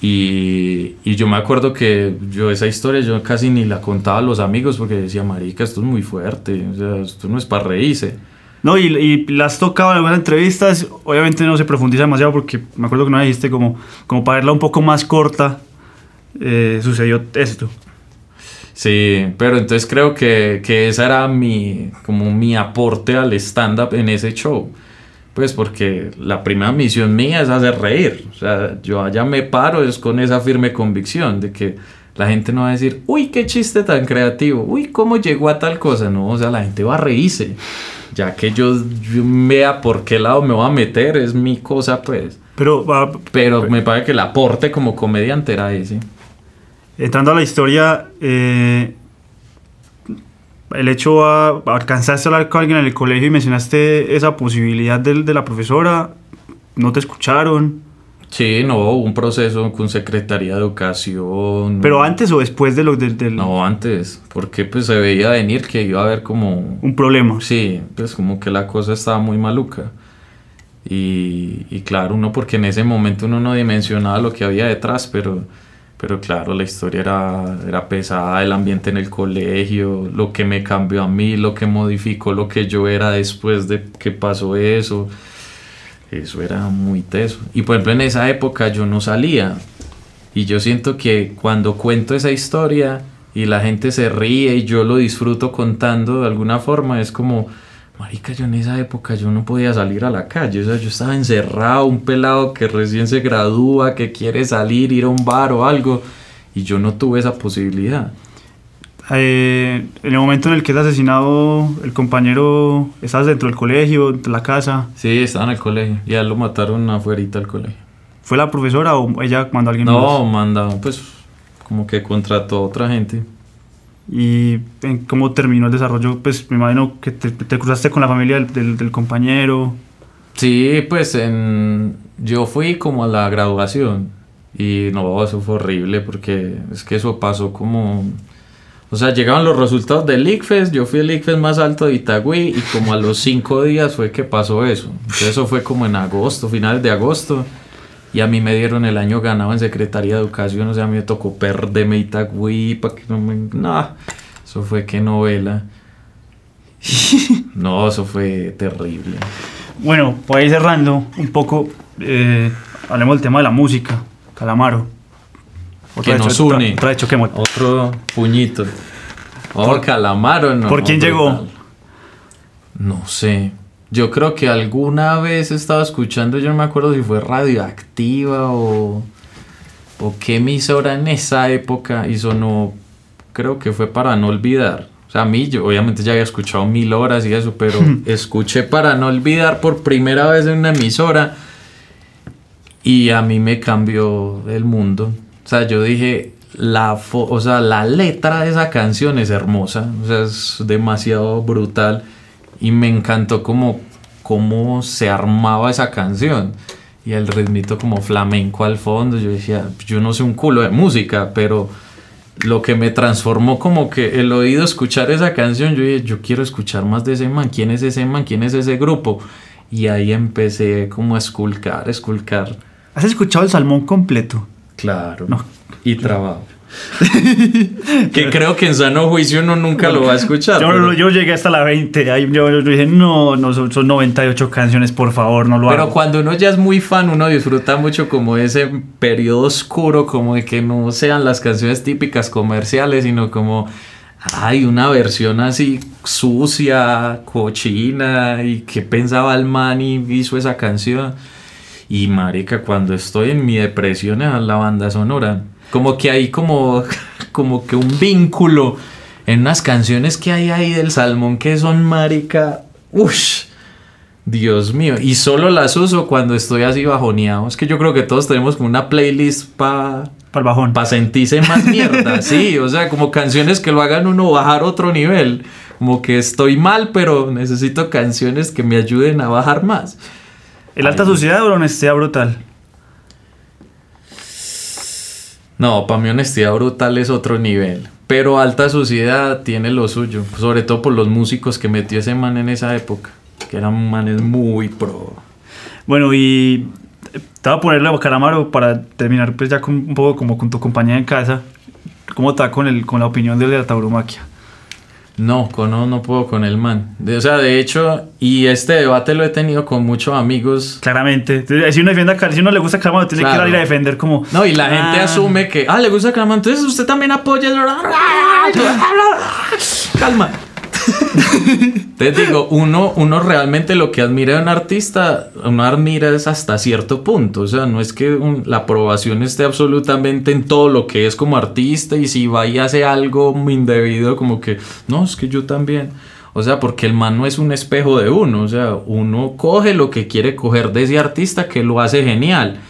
[SPEAKER 2] Y, y, yo me acuerdo que yo esa historia yo casi ni la contaba a los amigos porque decía, marica, esto es muy fuerte, o sea, esto no es para reírse.
[SPEAKER 1] No, y, y las tocaba en algunas entrevistas, obviamente no se profundiza demasiado porque me acuerdo que no dijiste como, como para verla un poco más corta, eh, sucedió esto.
[SPEAKER 2] Sí, pero entonces creo que, que esa era mi, como mi aporte al stand-up en ese show. Pues porque la primera misión mía es hacer reír. O sea, yo allá me paro es con esa firme convicción de que la gente no va a decir, uy, qué chiste tan creativo, uy, cómo llegó a tal cosa. No, o sea, la gente va a reírse. Ya que yo, yo vea por qué lado me voy a meter, es mi cosa, pues.
[SPEAKER 1] Pero,
[SPEAKER 2] pero me parece que el aporte como comediante era ese.
[SPEAKER 1] Entrando a la historia, eh, el hecho a, alcanzaste a hablar con alguien en el colegio y mencionaste esa posibilidad de, de la profesora, no te escucharon.
[SPEAKER 2] Sí, no, un proceso con Secretaría de Educación.
[SPEAKER 1] ¿Pero antes o después de lo del, del...
[SPEAKER 2] No, antes, porque pues se veía venir que iba a haber como...
[SPEAKER 1] Un problema.
[SPEAKER 2] Sí, pues como que la cosa estaba muy maluca. Y, y claro, uno porque en ese momento uno no dimensionaba lo que había detrás, pero pero claro, la historia era, era pesada, el ambiente en el colegio, lo que me cambió a mí, lo que modificó lo que yo era después de que pasó eso. Eso era muy teso. Y por ejemplo en esa época yo no salía. Y yo siento que cuando cuento esa historia y la gente se ríe y yo lo disfruto contando de alguna forma, es como Marica, yo en esa época yo no podía salir a la calle, o sea, yo estaba encerrado, un pelado que recién se gradúa, que quiere salir, ir a un bar o algo, y yo no tuve esa posibilidad.
[SPEAKER 1] Eh, en el momento en el que es asesinado el compañero, ¿estabas dentro del colegio, de la casa?
[SPEAKER 2] Sí, estaba en el colegio, y a él lo mataron afuera del colegio.
[SPEAKER 1] ¿Fue la profesora o ella mandó a alguien
[SPEAKER 2] No, mandó, pues, como que contrató a otra gente
[SPEAKER 1] y cómo terminó el desarrollo, pues me imagino que te, cruzaste con la familia del, del, compañero.
[SPEAKER 2] Sí, pues en, yo fui como a la graduación y no, eso fue horrible porque es que eso pasó como... O sea, llegaban los resultados del ICFES, yo fui el ICFES más alto de Itagüí y como a los cinco días fue que pasó eso. Entonces eso fue como en agosto, finales de agosto. Y a mí me dieron el año ganado en Secretaría de Educación, o sea, a mí me tocó perderme Itagüí para que no me... No, eso fue que novela. no, eso fue terrible.
[SPEAKER 1] Bueno, pues ir cerrando un poco, eh, hablemos del tema de la música, Calamaro.
[SPEAKER 2] que nos une.
[SPEAKER 1] Otra,
[SPEAKER 2] Otro puñito. por Calamaro, no.
[SPEAKER 1] ¿Por quién llegó?
[SPEAKER 2] No sé. Yo creo que alguna vez estaba escuchando, yo no me acuerdo si fue radioactiva o, o qué emisora en esa época y sonó, creo que fue para no olvidar. O sea, a mí, yo obviamente ya había escuchado mil horas y eso, pero escuché para no olvidar por primera vez en una emisora y a mí me cambió el mundo. O sea, yo dije, la, o sea, la letra de esa canción es hermosa, o sea, es demasiado brutal y me encantó como cómo se armaba esa canción y el ritmito como flamenco al fondo. Yo decía, yo no sé un culo de música, pero lo que me transformó como que el oído escuchar esa canción, yo dije, yo quiero escuchar más de ese man, ¿quién es ese man? ¿Quién es ese grupo? Y ahí empecé como a esculcar, esculcar.
[SPEAKER 1] ¿Has escuchado el salmón completo?
[SPEAKER 2] Claro. No. Y trabajo. que creo que en sano juicio uno nunca lo va a escuchar.
[SPEAKER 1] Yo, llegué hasta la 20. Ahí yo, dije, no, no son, 98 canciones, por favor, no lo
[SPEAKER 2] Pero cuando uno ya es muy fan, uno disfruta mucho como ese periodo oscuro, como de que no sean las canciones típicas comerciales, sino como hay una versión así sucia, cochina, y que pensaba el man y hizo esa canción. Y marica, cuando estoy en mi depresión la banda sonora, como que hay como, como que un vínculo en unas canciones que hay ahí del salmón que son marica, uff, Dios mío, y solo las uso cuando estoy así bajoneado. Es que yo creo que todos tenemos como una playlist para
[SPEAKER 1] para bajón.
[SPEAKER 2] Para sentirse más mierda, sí, o sea, como canciones que lo hagan uno bajar otro nivel. Como que estoy mal, pero necesito canciones que me ayuden a bajar más.
[SPEAKER 1] ¿El alta sociedad o la honestidad brutal?
[SPEAKER 2] No, para mí honestidad brutal es otro nivel. Pero alta sociedad tiene lo suyo. Sobre todo por los músicos que metió ese man en esa época. Que eran manes muy pro.
[SPEAKER 1] Bueno, y te voy a ponerle a Calamaro para terminar pues ya con, un poco como con tu compañía en casa. ¿Cómo está con, el, con la opinión de la tauromaquia?
[SPEAKER 2] No, con, no, no puedo con el man. o sea, de hecho, y este debate lo he tenido con muchos amigos.
[SPEAKER 1] Claramente. Si uno, defiende a, si uno le gusta Calamaro, tiene que ir a defender como...
[SPEAKER 2] No, y la gente ah". asume que, ah, le gusta Calamaro, entonces usted también apoya... Calma. Te digo, uno, uno realmente lo que admira de un artista, uno admira es hasta cierto punto. O sea, no es que la aprobación esté absolutamente en todo lo que es como artista y si va y hace algo indebido, como que, no, es que yo también. O sea, porque el man no es un espejo de uno. O sea, uno coge lo que quiere coger de ese artista que lo hace genial.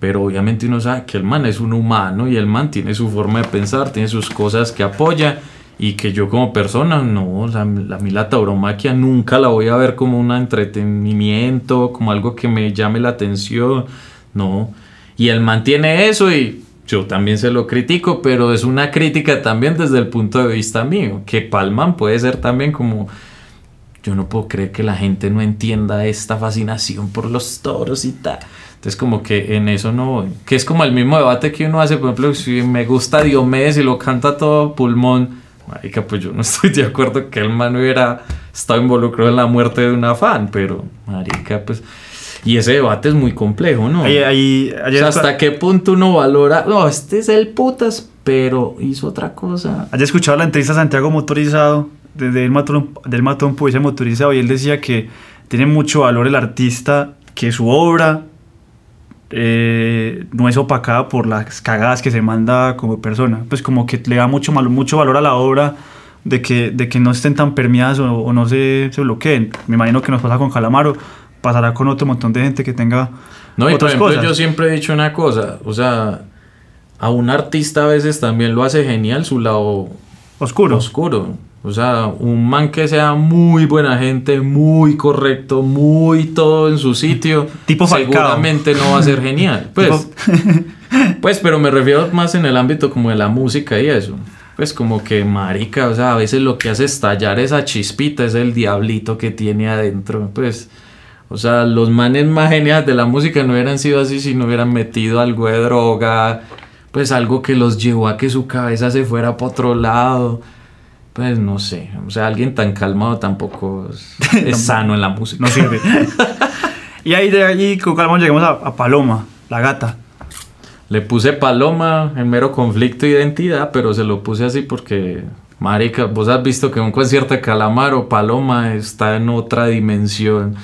[SPEAKER 2] Pero obviamente uno sabe que el man es un humano y el man tiene su forma de pensar, tiene sus cosas que apoya y que yo como persona, no, o sea, a mí la tauromaquia nunca la voy a ver como un entretenimiento, como algo que me llame la atención, no. Y él mantiene eso y yo también se lo critico, pero es una crítica también desde el punto de vista mío, que Palman puede ser también como, yo no puedo creer que la gente no entienda esta fascinación por los toros y tal. Entonces como que en eso no, que es como el mismo debate que uno hace, por ejemplo, si me gusta Diomedes y lo canta todo pulmón, Marica, pues yo no estoy de acuerdo que el man hubiera estado involucrado en la muerte de una fan, pero, marica, pues... Y ese debate es muy complejo, ¿no?
[SPEAKER 1] Ahí,
[SPEAKER 2] ¿Hasta qué punto uno valora? No, este es el putas, pero hizo otra cosa.
[SPEAKER 1] ¿Has escuchado la entrevista a Santiago Motorizado? Desde el Matón, del Matón Poesía Motorizado, y él decía que tiene mucho valor el artista, que su obra eh, no es opacada por las cagadas que se manda como persona. Pues como que le da mucho, mucho valor a la obra de que, de que no estén tan permeadas o, no se, se, bloqueen. Me imagino que nos pasa con Calamaro, pasará con otro montón de gente que tenga...
[SPEAKER 2] No, y por ejemplo, yo siempre he dicho una cosa, o sea, a un artista a veces también lo hace genial su lado
[SPEAKER 1] oscuro.
[SPEAKER 2] Oscuro. O sea, un man que sea muy buena gente, muy correcto, muy todo en su sitio,
[SPEAKER 1] tipo
[SPEAKER 2] seguramente no va a ser genial. Pues, pues, pero me refiero más en el ámbito como de la música y eso. Pues como que marica, o sea, a veces lo que hace estallar esa chispita es el diablito que tiene adentro. Pues, o sea, los manes más geniales de la música no hubieran sido así si no hubieran metido algo de droga, pues algo que los llevó a que su cabeza se fuera para otro lado pues no sé, o sea, alguien tan calmado tampoco es, sano en la música.
[SPEAKER 1] No sirve. y ahí de allí con calma llegamos a, Paloma, la gata.
[SPEAKER 2] Le puse Paloma en mero conflicto de identidad, pero se lo puse así porque, marica, vos has visto que un concierto de Calamaro, Paloma está en otra dimensión.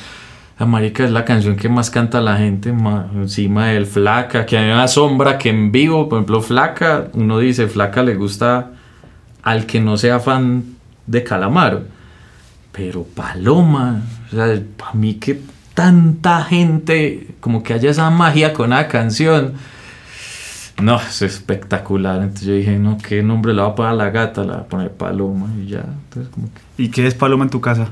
[SPEAKER 2] La marica es la canción que más canta la gente encima del Flaca, que hay una sombra que en vivo, por ejemplo, Flaca, uno dice, Flaca le gusta al que no sea fan de Calamaro. Pero Paloma, o sea, para mí que tanta gente, como que haya esa magia con la canción. No, es espectacular. Entonces yo dije, no, ¿qué nombre le va a poner a la gata? Le va a poner Paloma y ya. Entonces, como
[SPEAKER 1] ¿Y qué es Paloma en tu casa?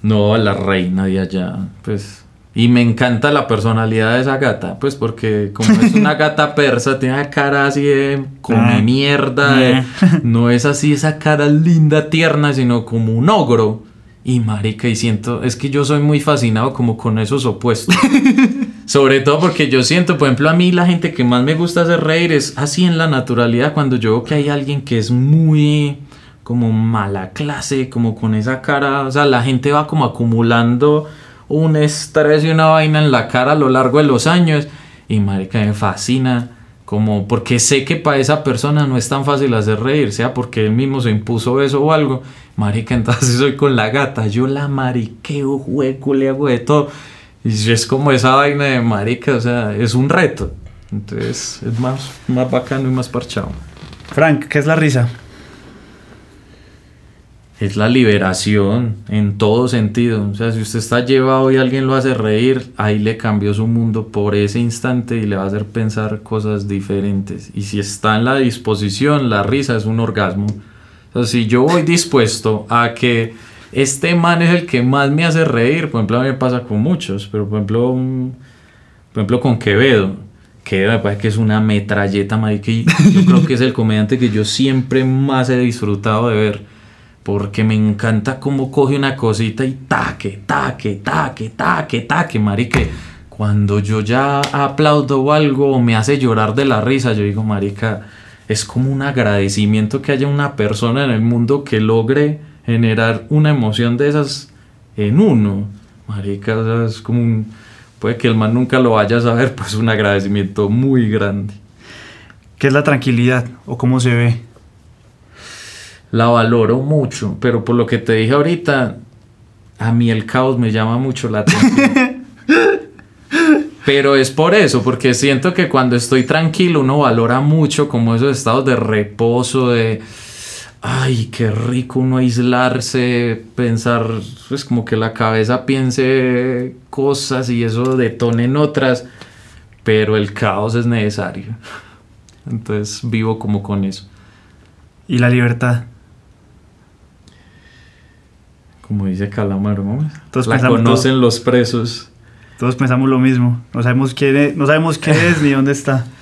[SPEAKER 2] No, la reina de allá. Pues Y me encanta la personalidad de esa gata, pues porque como es una gata persa, tiene la cara así de come
[SPEAKER 1] Ah.
[SPEAKER 2] mierda, de- no es así esa cara linda, tierna, sino como un ogro. Y marica, y siento, es que yo soy muy fascinado como con esos opuestos. Sobre todo porque yo siento, por ejemplo, a mí la gente que más me gusta hacer reír es así en la naturalidad, cuando yo veo que hay alguien que es muy como mala clase, como con esa cara, o sea, la gente va como acumulando un estrés y una vaina en la cara a lo largo de los años y marica me fascina como porque sé que para esa persona no es tan fácil hacer reír, sea porque él mismo se impuso eso o algo, marica, entonces soy con la gata, yo la mariqueo, juego, le hago de todo y es como esa vaina de marica, o sea, es un reto, entonces es más, más bacano y más parchado.
[SPEAKER 1] Frank, ¿qué es la risa?
[SPEAKER 2] Es la liberación en todo sentido. O sea, si usted está llevado y alguien lo hace reír, ahí le cambió su mundo por ese instante y le va a hacer pensar cosas diferentes. Y si está en la disposición, la risa es un orgasmo. O sea, si yo voy dispuesto a que este man es el que más me hace reír, por ejemplo, a mí me pasa con muchos, pero por ejemplo, por ejemplo con Quevedo. Quevedo me parece que es una metralleta, marica, y yo creo que es el comediante que yo siempre más he disfrutado de ver. Porque me encanta cómo coge una cosita y taque, taque, taque, taque, taque, marica. Cuando yo ya aplaudo algo o me hace llorar de la risa, yo digo, marica, es como un agradecimiento que haya una persona en el mundo que logre generar una emoción de esas en uno. Marica, es como un... Puede que el man nunca lo vaya a saber, pues un agradecimiento muy grande.
[SPEAKER 1] ¿Qué es la tranquilidad o cómo se ve?
[SPEAKER 2] La valoro mucho, pero por lo que te dije ahorita, a mí el caos me llama mucho la atención. pero es por eso, porque siento que cuando estoy tranquilo uno valora mucho como esos estados de reposo, de, ay, qué rico uno aislarse, pensar, pues como que la cabeza piense cosas y eso detone en otras, pero el caos es necesario. Entonces vivo como con eso.
[SPEAKER 1] Y la libertad.
[SPEAKER 2] Como dice Calamaro, ¿no?
[SPEAKER 1] Todos
[SPEAKER 2] la conocen
[SPEAKER 1] todo.
[SPEAKER 2] los presos.
[SPEAKER 1] Todos pensamos lo mismo. No sabemos quién es, no sabemos qué es ni dónde está.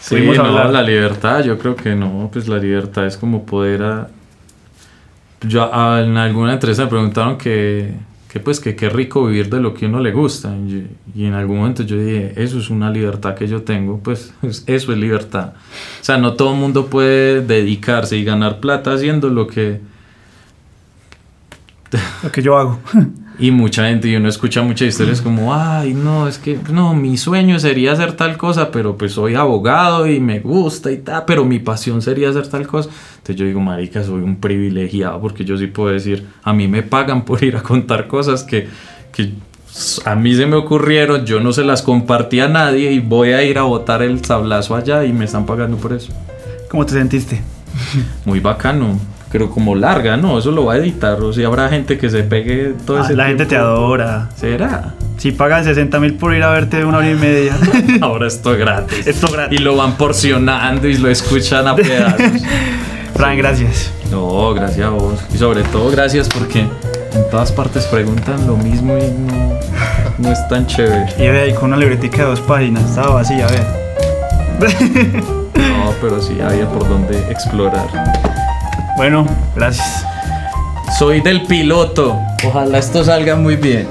[SPEAKER 2] Sí,
[SPEAKER 1] Pudimos
[SPEAKER 2] no,
[SPEAKER 1] hablar.
[SPEAKER 2] la libertad, yo creo que no, pues la libertad es como poder a... Yo a- en alguna entrevista me preguntaron que, que pues que qué rico vivir de lo que uno le gusta y, y en algún momento yo dije, eso es una libertad que yo tengo, pues es- eso es libertad. O sea, no todo el mundo puede dedicarse y ganar plata haciendo lo que...
[SPEAKER 1] Lo que yo hago.
[SPEAKER 2] Y mucha gente, y uno escucha muchas historias como, ay, no, es que, no, mi sueño sería hacer tal cosa, pero pues soy abogado y me gusta y tal, pero mi pasión sería hacer tal cosa. Entonces yo digo, marica, soy un privilegiado porque yo sí puedo decir, a mí me pagan por ir a contar cosas que, que a mí se me ocurrieron, yo no se las compartí a nadie y voy a ir a botar el sablazo allá y me están pagando por eso.
[SPEAKER 1] ¿Cómo te sentiste?
[SPEAKER 2] Muy bacano. Pero como larga, ¿no? Eso lo va a editar. O sea, habrá gente que se pegue todo
[SPEAKER 1] Ah,
[SPEAKER 2] ese
[SPEAKER 1] la gente te adora.
[SPEAKER 2] ¿Será?
[SPEAKER 1] Si pagan 60 mil por ir a verte una hora y media.
[SPEAKER 2] Ahora esto es gratis.
[SPEAKER 1] Esto es gratis.
[SPEAKER 2] Y lo van porcionando y lo escuchan a pedazos.
[SPEAKER 1] Fran, gracias.
[SPEAKER 2] No, gracias a vos. Y sobre todo gracias porque en todas partes preguntan lo mismo y no, no es tan chévere.
[SPEAKER 1] Y ve ahí con una libretica de dos páginas. Estaba vacía, a ver.
[SPEAKER 2] No, pero sí había por donde explorar.
[SPEAKER 1] Bueno, gracias.
[SPEAKER 2] Soy del piloto. Ojalá esto salga muy bien.